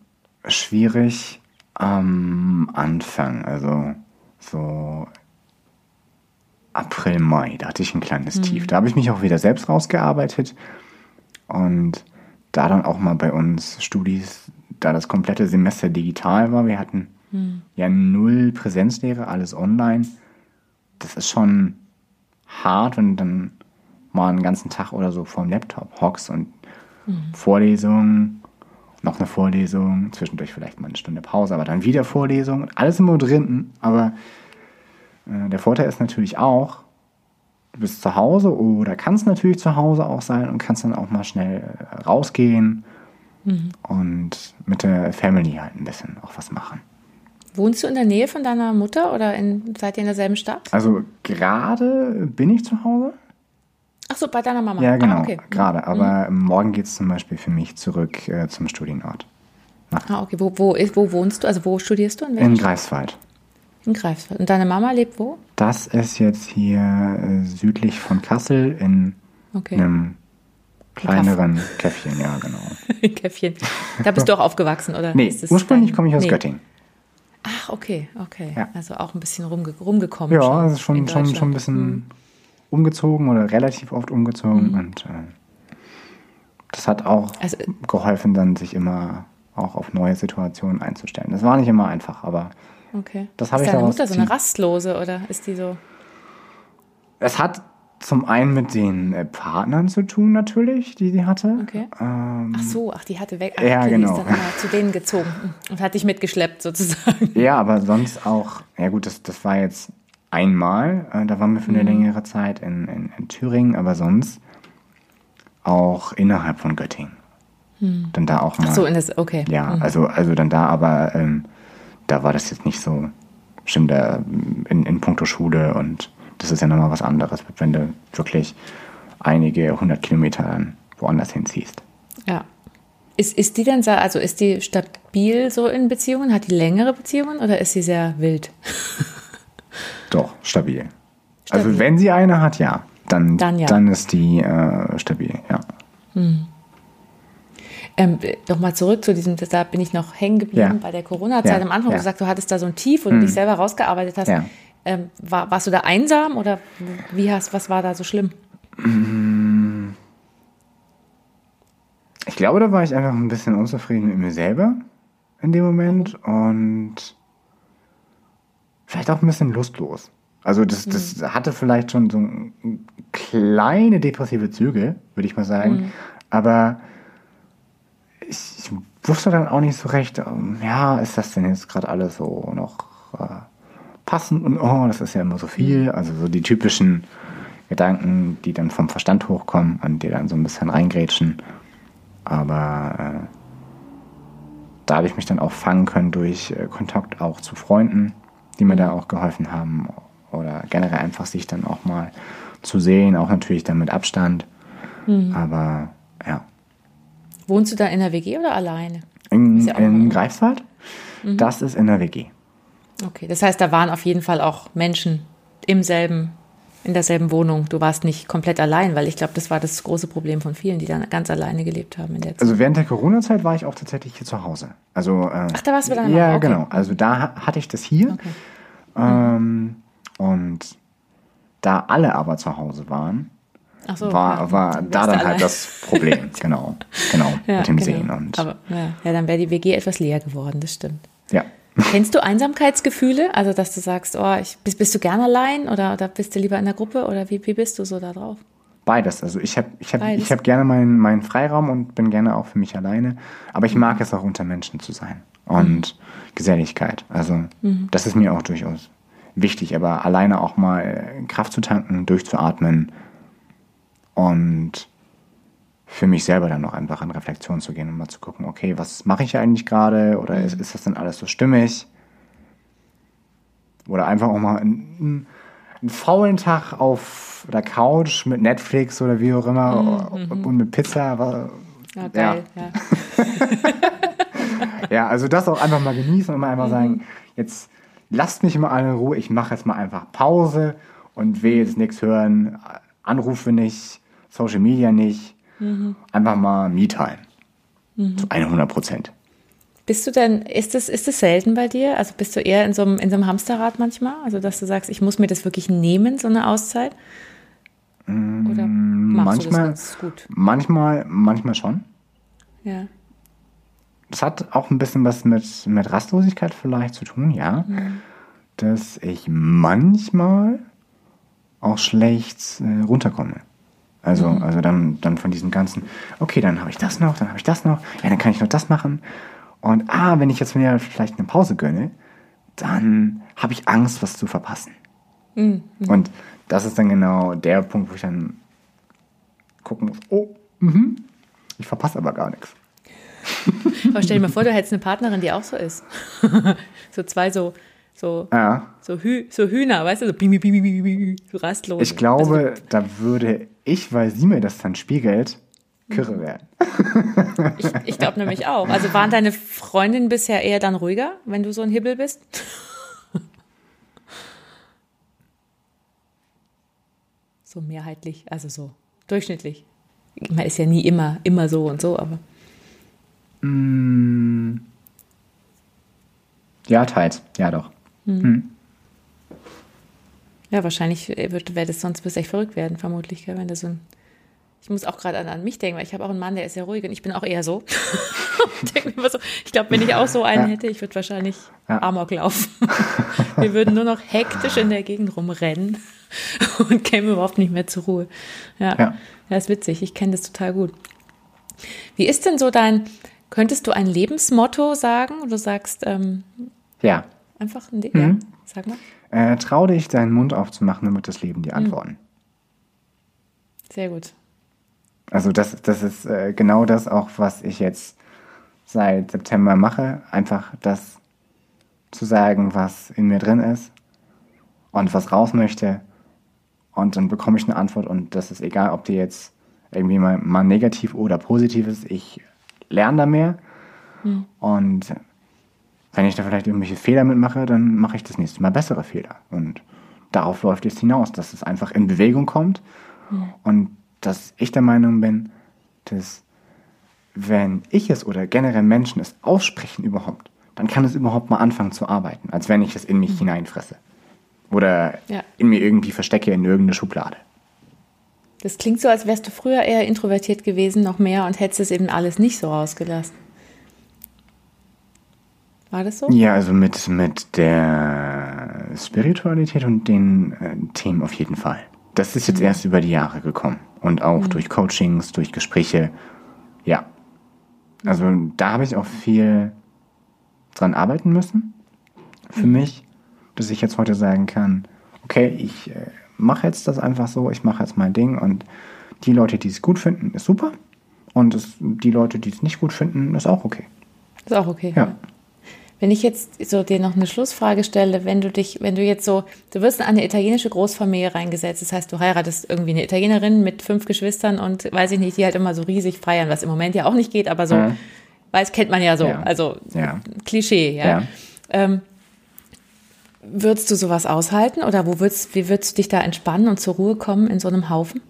[SPEAKER 2] schwierig am Anfang, also so April, Mai, da hatte ich ein kleines Tief. Da habe ich mich auch wieder selbst rausgearbeitet und da dann auch mal bei uns Studis, da das komplette Semester digital war, wir hatten ja null Präsenzlehre, alles online. Das ist schon hart, wenn du dann mal einen ganzen Tag oder so vor dem Laptop hockst und Vorlesung, noch eine Vorlesung, zwischendurch vielleicht mal eine Stunde Pause, aber dann wieder Vorlesung alles immer drin. Aber äh, der Vorteil ist natürlich auch, du bist zu Hause oder kannst natürlich zu Hause auch sein und kannst dann auch mal schnell äh, rausgehen und mit der Family halt ein bisschen auch was machen.
[SPEAKER 1] Wohnst du in der Nähe von deiner Mutter oder in, seid ihr in derselben Stadt?
[SPEAKER 2] Also gerade bin ich zu Hause.
[SPEAKER 1] Ach so, bei deiner Mama.
[SPEAKER 2] Ja, genau,
[SPEAKER 1] Ah, okay.
[SPEAKER 2] gerade. Aber morgen geht es zum Beispiel für mich zurück äh, zum Studienort.
[SPEAKER 1] Ah, okay. Wo, wo, ist- wo wohnst du? Also wo studierst du? In,
[SPEAKER 2] In? Greifswald.
[SPEAKER 1] In Greifswald. Und deine Mama lebt wo?
[SPEAKER 2] Das ist jetzt hier äh, südlich von Kassel in
[SPEAKER 1] Okay.
[SPEAKER 2] einem kleineren Käffchen, ja, genau.
[SPEAKER 1] Käffchen. Da bist du auch aufgewachsen, oder?
[SPEAKER 2] Nee, ursprünglich
[SPEAKER 1] dein-
[SPEAKER 2] komme ich aus
[SPEAKER 1] nee.
[SPEAKER 2] Göttingen.
[SPEAKER 1] Ach, okay, okay.
[SPEAKER 2] Ja.
[SPEAKER 1] Also auch ein bisschen rumge rumgekommen.
[SPEAKER 2] Ja,
[SPEAKER 1] schon
[SPEAKER 2] also schon, schon, schon ein bisschen umgezogen oder relativ oft umgezogen und äh, das hat auch
[SPEAKER 1] Also-
[SPEAKER 2] geholfen, dann sich immer auch auf neue Situationen einzustellen. Das war nicht immer einfach, aber
[SPEAKER 1] Okay.
[SPEAKER 2] Das
[SPEAKER 1] ist
[SPEAKER 2] ich
[SPEAKER 1] deine Mutter so eine Rastlose oder ist die so?
[SPEAKER 2] es hat zum einen mit den äh, Partnern zu tun natürlich, die sie hatte.
[SPEAKER 1] Okay.
[SPEAKER 2] Ähm,
[SPEAKER 1] Ach so, ach, die hatte weg. Ach,
[SPEAKER 2] Ja,
[SPEAKER 1] okay,
[SPEAKER 2] genau.
[SPEAKER 1] Die ist dann immer zu denen gezogen und hat dich mitgeschleppt sozusagen.
[SPEAKER 2] Ja, aber sonst auch, ja gut, das, das war jetzt einmal, äh, da waren wir für
[SPEAKER 1] Mhm.
[SPEAKER 2] eine längere Zeit in, in, in Thüringen, aber sonst auch innerhalb von Göttingen. Dann da auch mal.
[SPEAKER 1] Ach so, in das, okay.
[SPEAKER 2] ja, also, also dann da, aber ähm, da war das jetzt nicht so schlimm da in, in puncto Schule und das ist ja nochmal was anderes, wenn du wirklich einige hundert Kilometer dann woanders hinziehst.
[SPEAKER 1] Ja. Ist, ist die denn, sa- also ist die stabil so in Beziehungen? Hat die längere Beziehungen oder ist sie sehr wild?
[SPEAKER 2] Doch, stabil.
[SPEAKER 1] Stabil.
[SPEAKER 2] Also wenn sie eine hat, ja. Dann,
[SPEAKER 1] Dann ja.
[SPEAKER 2] dann ist die äh, stabil, ja.
[SPEAKER 1] Ähm, Nochmal zurück zu diesem, da bin ich noch hängen geblieben
[SPEAKER 2] Ja.
[SPEAKER 1] bei der Corona-Zeit.
[SPEAKER 2] Ja,
[SPEAKER 1] Am Anfang
[SPEAKER 2] ja.
[SPEAKER 1] du gesagt, du hattest da so ein Tief, wo du dich selber rausgearbeitet hast. Ähm, war, warst du da einsam oder wie hast, was war da so schlimm?
[SPEAKER 2] Ich glaube, da war ich einfach ein bisschen unzufrieden mit mir selber in dem Moment und vielleicht auch ein bisschen lustlos. Also das, das mhm. hatte vielleicht schon so kleine depressive Züge, würde ich mal sagen. Mhm. Aber ich, ich, wusste dann auch nicht so recht, ähm, ja, ist das denn jetzt gerade alles so noch äh, passend und oh, das ist ja immer so viel. Also so die typischen Gedanken, die dann vom Verstand hochkommen und die dann so ein bisschen reingrätschen. Aber äh, da habe ich mich dann auch fangen können durch äh, Kontakt auch zu Freunden, die mir da auch geholfen haben. Oder generell einfach sich dann auch mal zu sehen, auch natürlich dann mit Abstand. Mhm. Aber ja.
[SPEAKER 1] Wohnst du da in der WG oder alleine?
[SPEAKER 2] In, ja in Greifswald? Mhm. Das ist in der WG.
[SPEAKER 1] Okay, das heißt, da waren auf jeden Fall auch Menschen im selben in derselben Wohnung. Du warst nicht komplett allein, weil ich glaube, das war das große Problem von vielen, die dann ganz alleine gelebt haben in der
[SPEAKER 2] Zeit. Also während der Corona-Zeit war ich auch tatsächlich hier zu Hause. Also, äh,
[SPEAKER 1] Ach, da warst du dann
[SPEAKER 2] Ja, okay. genau. Also da hatte ich das hier. Okay. Ähm, und da alle aber zu Hause waren, so, war, war da dann halt das Problem. genau, genau, ja, mit dem genau. Sehen. Und
[SPEAKER 1] aber, ja, ja dann wäre die WG etwas leer geworden, das stimmt.
[SPEAKER 2] Ja.
[SPEAKER 1] Kennst du Einsamkeitsgefühle? Also, dass du sagst, oh, ich, bist, bist du gern allein oder, oder bist du lieber in der Gruppe oder wie, wie bist du so da drauf?
[SPEAKER 2] Beides. Also ich habe ich hab, ich hab gerne meinen, meinen Freiraum und bin gerne auch für mich alleine. Aber ich mhm. mag es auch unter Menschen zu sein. Und mhm. Geselligkeit. Also mhm. das ist mir auch durchaus wichtig. Aber alleine auch mal Kraft zu tanken, durchzuatmen und für mich selber dann noch einfach in Reflexion zu gehen und mal zu gucken, okay, was mache ich eigentlich gerade oder ist, ist das denn alles so stimmig? Oder einfach auch mal einen, einen faulen Tag auf der Couch mit Netflix oder wie auch immer mhm, mhm. und mit Pizza.
[SPEAKER 1] Ja, geil, ja.
[SPEAKER 2] Ja. ja. also das auch einfach mal genießen und mal einfach mhm. sagen, jetzt lasst mich mal alle in Ruhe, ich mache jetzt mal einfach Pause und will jetzt nichts hören, Anrufe nicht, Social Media nicht, Mhm. Einfach mal Me-Time. Mhm. Zu 100 Prozent.
[SPEAKER 1] Bist du denn, ist das, ist das selten bei dir? Also bist du eher in so, einem, in so einem Hamsterrad manchmal? Also, dass du sagst, ich muss mir das wirklich nehmen, so eine Auszeit?
[SPEAKER 2] Oder machst manchmal, du das gut? Manchmal, manchmal schon.
[SPEAKER 1] Ja.
[SPEAKER 2] Das hat auch ein bisschen was mit, mit Rastlosigkeit vielleicht zu tun, ja. Mhm. Dass ich manchmal auch schlecht äh, runterkomme. Also, mhm. also dann, dann von diesem ganzen, okay, dann habe ich das noch, dann habe ich das noch, ja, dann kann ich noch das machen. Und ah, wenn ich jetzt mir vielleicht eine Pause gönne, dann habe ich Angst, was zu verpassen. Mhm. Und das ist dann genau der Punkt, wo ich dann gucken muss, oh, mh, ich verpasse aber gar nichts.
[SPEAKER 1] Aber stell dir mal vor, du hättest eine Partnerin, die auch so ist. so zwei so so, ja. so, Hü so Hühner, weißt du, so, bing, bing, bing, so rastlos.
[SPEAKER 2] Ich glaube, also, da würde ich, weil sie mir das dann spiegelt, Kürre mhm. werden.
[SPEAKER 1] ich, ich glaube nämlich auch. Also waren deine Freundinnen bisher eher dann ruhiger, wenn du so ein Hibbel bist? so mehrheitlich, also so durchschnittlich. Man ist ja nie immer, immer so und so, aber.
[SPEAKER 2] Mm. Ja, teils. Ja, doch. Hm. Hm.
[SPEAKER 1] Ja, wahrscheinlich wäre das sonst bis echt verrückt werden, vermutlich, gell, wenn das so ein. Ich muss auch gerade an, an mich denken, weil ich habe auch einen Mann, der ist sehr ruhig und ich bin auch eher so. so ich glaube, wenn ich auch so einen ja. hätte, ich würde wahrscheinlich ja. Amok laufen. Wir würden nur noch hektisch in der Gegend rumrennen und kämen überhaupt nicht mehr zur Ruhe. Ja, ja. das ist witzig. Ich kenne das total gut. Wie ist denn so dein, könntest du ein Lebensmotto sagen? Du sagst, ähm,
[SPEAKER 2] ja.
[SPEAKER 1] Einfach ein Ding? Mhm. Ja, sag mal.
[SPEAKER 2] Äh, trau dich, deinen Mund aufzumachen, damit das Leben dir mhm. antworten.
[SPEAKER 1] Sehr gut.
[SPEAKER 2] Also das, das ist äh, genau das auch, was ich jetzt seit September mache. Einfach das zu sagen, was in mir drin ist und was raus möchte. Und dann bekomme ich eine Antwort und das ist egal, ob die jetzt irgendwie mal, mal negativ oder positiv ist. Ich lerne da mehr. Mhm. Und wenn ich da vielleicht irgendwelche Fehler mitmache, dann mache ich das nächste Mal bessere Fehler. Und darauf läuft es hinaus, dass es einfach in Bewegung kommt mhm. und dass ich der Meinung bin, dass wenn ich es oder generell Menschen es aussprechen überhaupt, dann kann es überhaupt mal anfangen zu arbeiten, als wenn ich es in mich mhm. hineinfresse. Oder ja. in mir irgendwie verstecke in irgendeine Schublade.
[SPEAKER 1] Das klingt so, als wärst du früher eher introvertiert gewesen, noch mehr und hättest es eben alles nicht so rausgelassen. War das so?
[SPEAKER 2] Ja, also mit, mit der Spiritualität und den äh, Themen auf jeden Fall. Das ist jetzt
[SPEAKER 1] Mhm.
[SPEAKER 2] erst über die Jahre gekommen. Und auch durch Coachings, durch Gespräche. Ja. Also da habe ich auch viel dran arbeiten müssen. Für mich, dass ich jetzt heute sagen kann, okay, ich äh, mache jetzt das einfach so, ich mache jetzt mein Ding und die Leute, die es gut finden, ist super. Und es, die Leute, die es nicht gut finden, ist auch okay.
[SPEAKER 1] Ist auch okay.
[SPEAKER 2] Ja.
[SPEAKER 1] Wenn ich jetzt so dir noch eine Schlussfrage stelle, wenn du dich, wenn du jetzt so, du wirst in eine italienische Großfamilie reingesetzt, das heißt, du heiratest irgendwie eine Italienerin mit fünf Geschwistern und weiß ich nicht, die halt immer so riesig feiern, was im Moment ja auch nicht geht, aber so,
[SPEAKER 2] Mhm.
[SPEAKER 1] weiß, kennt man ja so,
[SPEAKER 2] Ja.
[SPEAKER 1] also
[SPEAKER 2] Ja.
[SPEAKER 1] Klischee, ja.
[SPEAKER 2] Ja.
[SPEAKER 1] Ähm, würdest du sowas aushalten oder wo würdest, wie würdest du dich da entspannen und zur Ruhe kommen in so einem Haufen?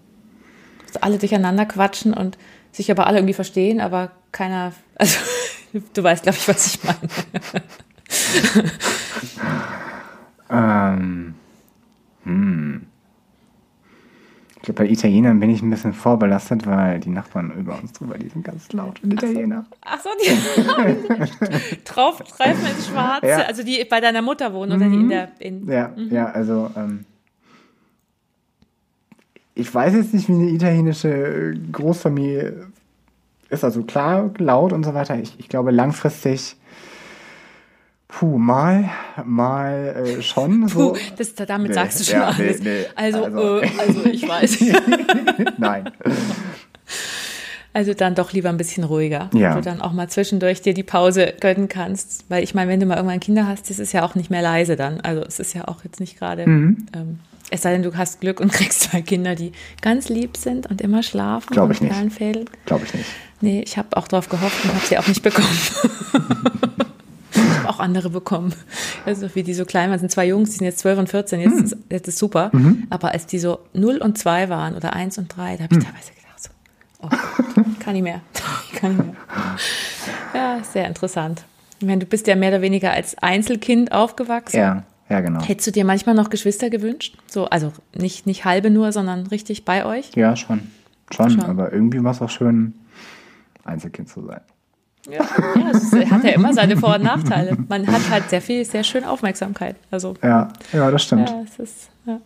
[SPEAKER 1] Dass alle durcheinander quatschen und sich aber alle irgendwie verstehen, aber keiner, also du weißt, glaube ich, was ich meine.
[SPEAKER 2] Ähm, hm. Ich glaube, bei Italienern bin ich ein bisschen vorbelastet, weil die Nachbarn über uns drüber, die sind ganz laut. Und Italiener.
[SPEAKER 1] Ach so, die drauf treffen ins Schwarze,
[SPEAKER 2] Ja. Mhm.
[SPEAKER 1] also die bei deiner Mutter wohnen oder die in der, in,
[SPEAKER 2] Ja, ja, also, ähm, ich weiß jetzt nicht, wie eine italienische Großfamilie ist. Also klar, laut und so weiter. Ich, ich glaube, langfristig, puh, mal, mal äh, schon. so.
[SPEAKER 1] Puh, das, damit
[SPEAKER 2] Nee,
[SPEAKER 1] sagst du schon
[SPEAKER 2] ja, nee,
[SPEAKER 1] alles.
[SPEAKER 2] nee,
[SPEAKER 1] also,
[SPEAKER 2] also-
[SPEAKER 1] äh, also ich weiß.
[SPEAKER 2] Nein.
[SPEAKER 1] Also dann doch lieber ein bisschen ruhiger,
[SPEAKER 2] Ja.
[SPEAKER 1] wo du dann auch mal zwischendurch dir die Pause gönnen kannst. Weil ich meine, wenn du mal irgendwann Kinder hast, das ist ja auch nicht mehr leise dann. Also es ist ja auch jetzt nicht gerade,
[SPEAKER 2] Mhm.
[SPEAKER 1] ähm, es sei denn, du hast Glück und kriegst zwei Kinder, die ganz lieb sind und immer schlafen.
[SPEAKER 2] Glaub
[SPEAKER 1] und
[SPEAKER 2] ich nicht. Glaube ich nicht.
[SPEAKER 1] Nee, ich habe auch drauf gehofft und habe sie auch nicht bekommen. ich habe auch andere bekommen. Also wie die so klein waren, sind zwei Jungs, die sind jetzt 12 und 14, jetzt, ist, jetzt ist super. Aber als die so 0 und 2 waren oder 1 und 3, da habe ich teilweise gedacht so, oh Gott, kann ich mehr. kann ich mehr. Ja, sehr interessant. Ich meine, du bist ja mehr oder weniger als Einzelkind aufgewachsen.
[SPEAKER 2] Ja, ja, genau.
[SPEAKER 1] Hättest du dir manchmal noch Geschwister gewünscht? So, also nicht, nicht halbe nur, sondern richtig bei euch?
[SPEAKER 2] Ja, schon. Schon,
[SPEAKER 1] Schon.
[SPEAKER 2] aber irgendwie war es auch schön, Einzelkind zu sein.
[SPEAKER 1] Ja, ja es ist- hat ja immer seine Vor- und Nachteile. Man hat halt sehr viel, sehr schön Aufmerksamkeit. Also,
[SPEAKER 2] Ja, ja, das stimmt.
[SPEAKER 1] ja, es ist ja,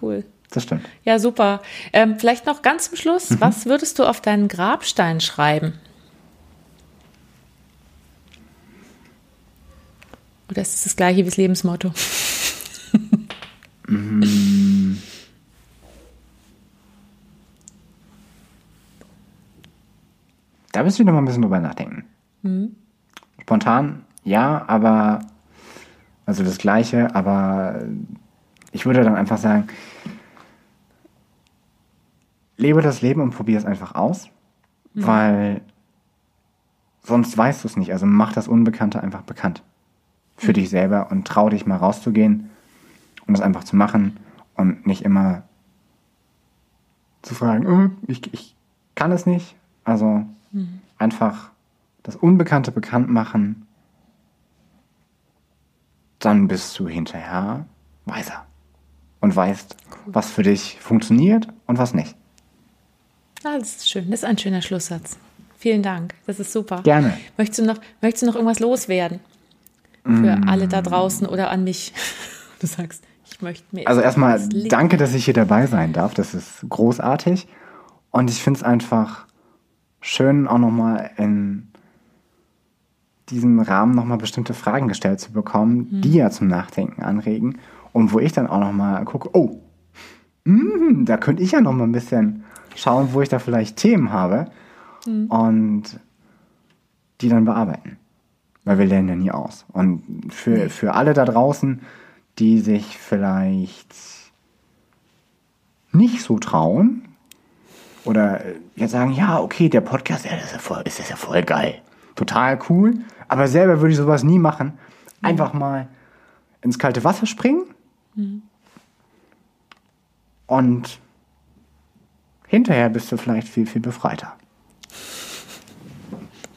[SPEAKER 1] cool.
[SPEAKER 2] Das stimmt.
[SPEAKER 1] Ja, super. Ähm, vielleicht noch ganz zum Schluss, was würdest du auf deinen Grabstein schreiben? Oder ist es das gleiche wie das Lebensmotto?
[SPEAKER 2] Da müsste ich noch mal ein bisschen drüber nachdenken. Spontan, ja, aber, also das Gleiche, aber ich würde dann einfach sagen, lebe das Leben und probier es einfach aus, weil sonst weißt du es nicht. Also mach das Unbekannte einfach bekannt für dich selber und trau dich mal rauszugehen und das einfach zu machen und nicht immer zu fragen, "Oh, ich, ich kann es nicht. Also einfach das Unbekannte bekannt machen, dann bist du hinterher weiser und weißt, was für dich funktioniert und was nicht.
[SPEAKER 1] Ah, das ist schön. Das ist ein schöner Schlusssatz. Vielen Dank. Das ist super.
[SPEAKER 2] Gerne.
[SPEAKER 1] Möchtest du noch, möchtest du noch irgendwas loswerden? Für alle da draußen oder an mich? Du sagst, ich möchte mir.
[SPEAKER 2] Also erstmal danke, dass ich hier dabei sein darf. Das ist großartig. Und ich finde es einfach schön, auch nochmal in diesem Rahmen nochmal bestimmte Fragen gestellt zu bekommen, die ja zum Nachdenken anregen. Und wo ich dann auch nochmal gucke, oh, mm, da könnte ich ja nochmal ein bisschen schauen, wo ich da vielleicht Themen habe und die dann bearbeiten. Weil wir lernen ja nie aus. Und für, für alle da draußen, die sich vielleicht nicht so trauen oder jetzt sagen, ja, okay, der Podcast, ja, das ist ja voll, ist das ja voll geil. Total cool. Aber selber würde ich sowas nie machen. Einfach mal ins kalte Wasser springen und hinterher bist du vielleicht viel, viel befreiter.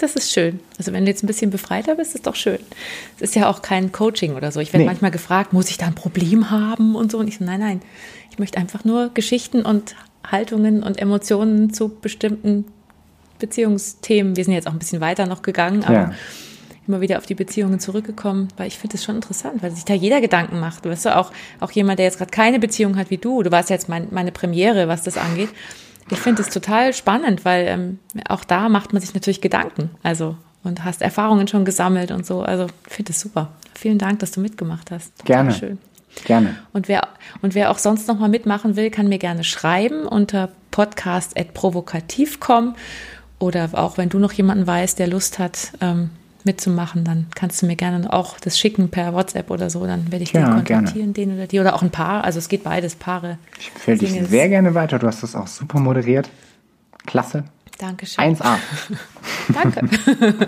[SPEAKER 1] Das ist schön. Also wenn du jetzt ein bisschen befreiter bist, ist doch schön. Es ist ja auch kein Coaching oder so. Ich werde
[SPEAKER 2] Nee.
[SPEAKER 1] manchmal gefragt, muss ich da ein Problem haben und so. Und ich so, nein, nein. Ich möchte einfach nur Geschichten und Haltungen und Emotionen zu bestimmten Beziehungsthemen. Wir sind jetzt auch ein bisschen weiter noch gegangen, aber
[SPEAKER 2] Ja.
[SPEAKER 1] immer wieder auf die Beziehungen zurückgekommen, weil ich finde es schon interessant, weil sich da jeder Gedanken macht. Weißt du, auch, auch jemand, der jetzt gerade keine Beziehung hat wie du, du warst jetzt mein, meine Premiere, was das angeht. Ich finde es total spannend, weil ähm, auch da macht man sich natürlich Gedanken. Also und hast Erfahrungen schon gesammelt und so. Also ich finde es super. Vielen Dank, dass du mitgemacht hast.
[SPEAKER 2] Gerne.
[SPEAKER 1] Schön.
[SPEAKER 2] Gerne.
[SPEAKER 1] Und wer, und wer auch sonst noch mal mitmachen will, kann mir gerne schreiben unter podcast.provokativ.com oder auch wenn du noch jemanden weißt, der Lust hat, ähm, mitzumachen, dann kannst du mir gerne auch das schicken per WhatsApp oder so, dann werde ich ja, den kontaktieren, gerne. den oder die oder auch ein Paar, also es geht beides, Paare.
[SPEAKER 2] Ich empfehle dich sehr gerne weiter, du hast das auch super moderiert. Klasse.
[SPEAKER 1] Dankeschön.
[SPEAKER 2] 1A.
[SPEAKER 1] Danke.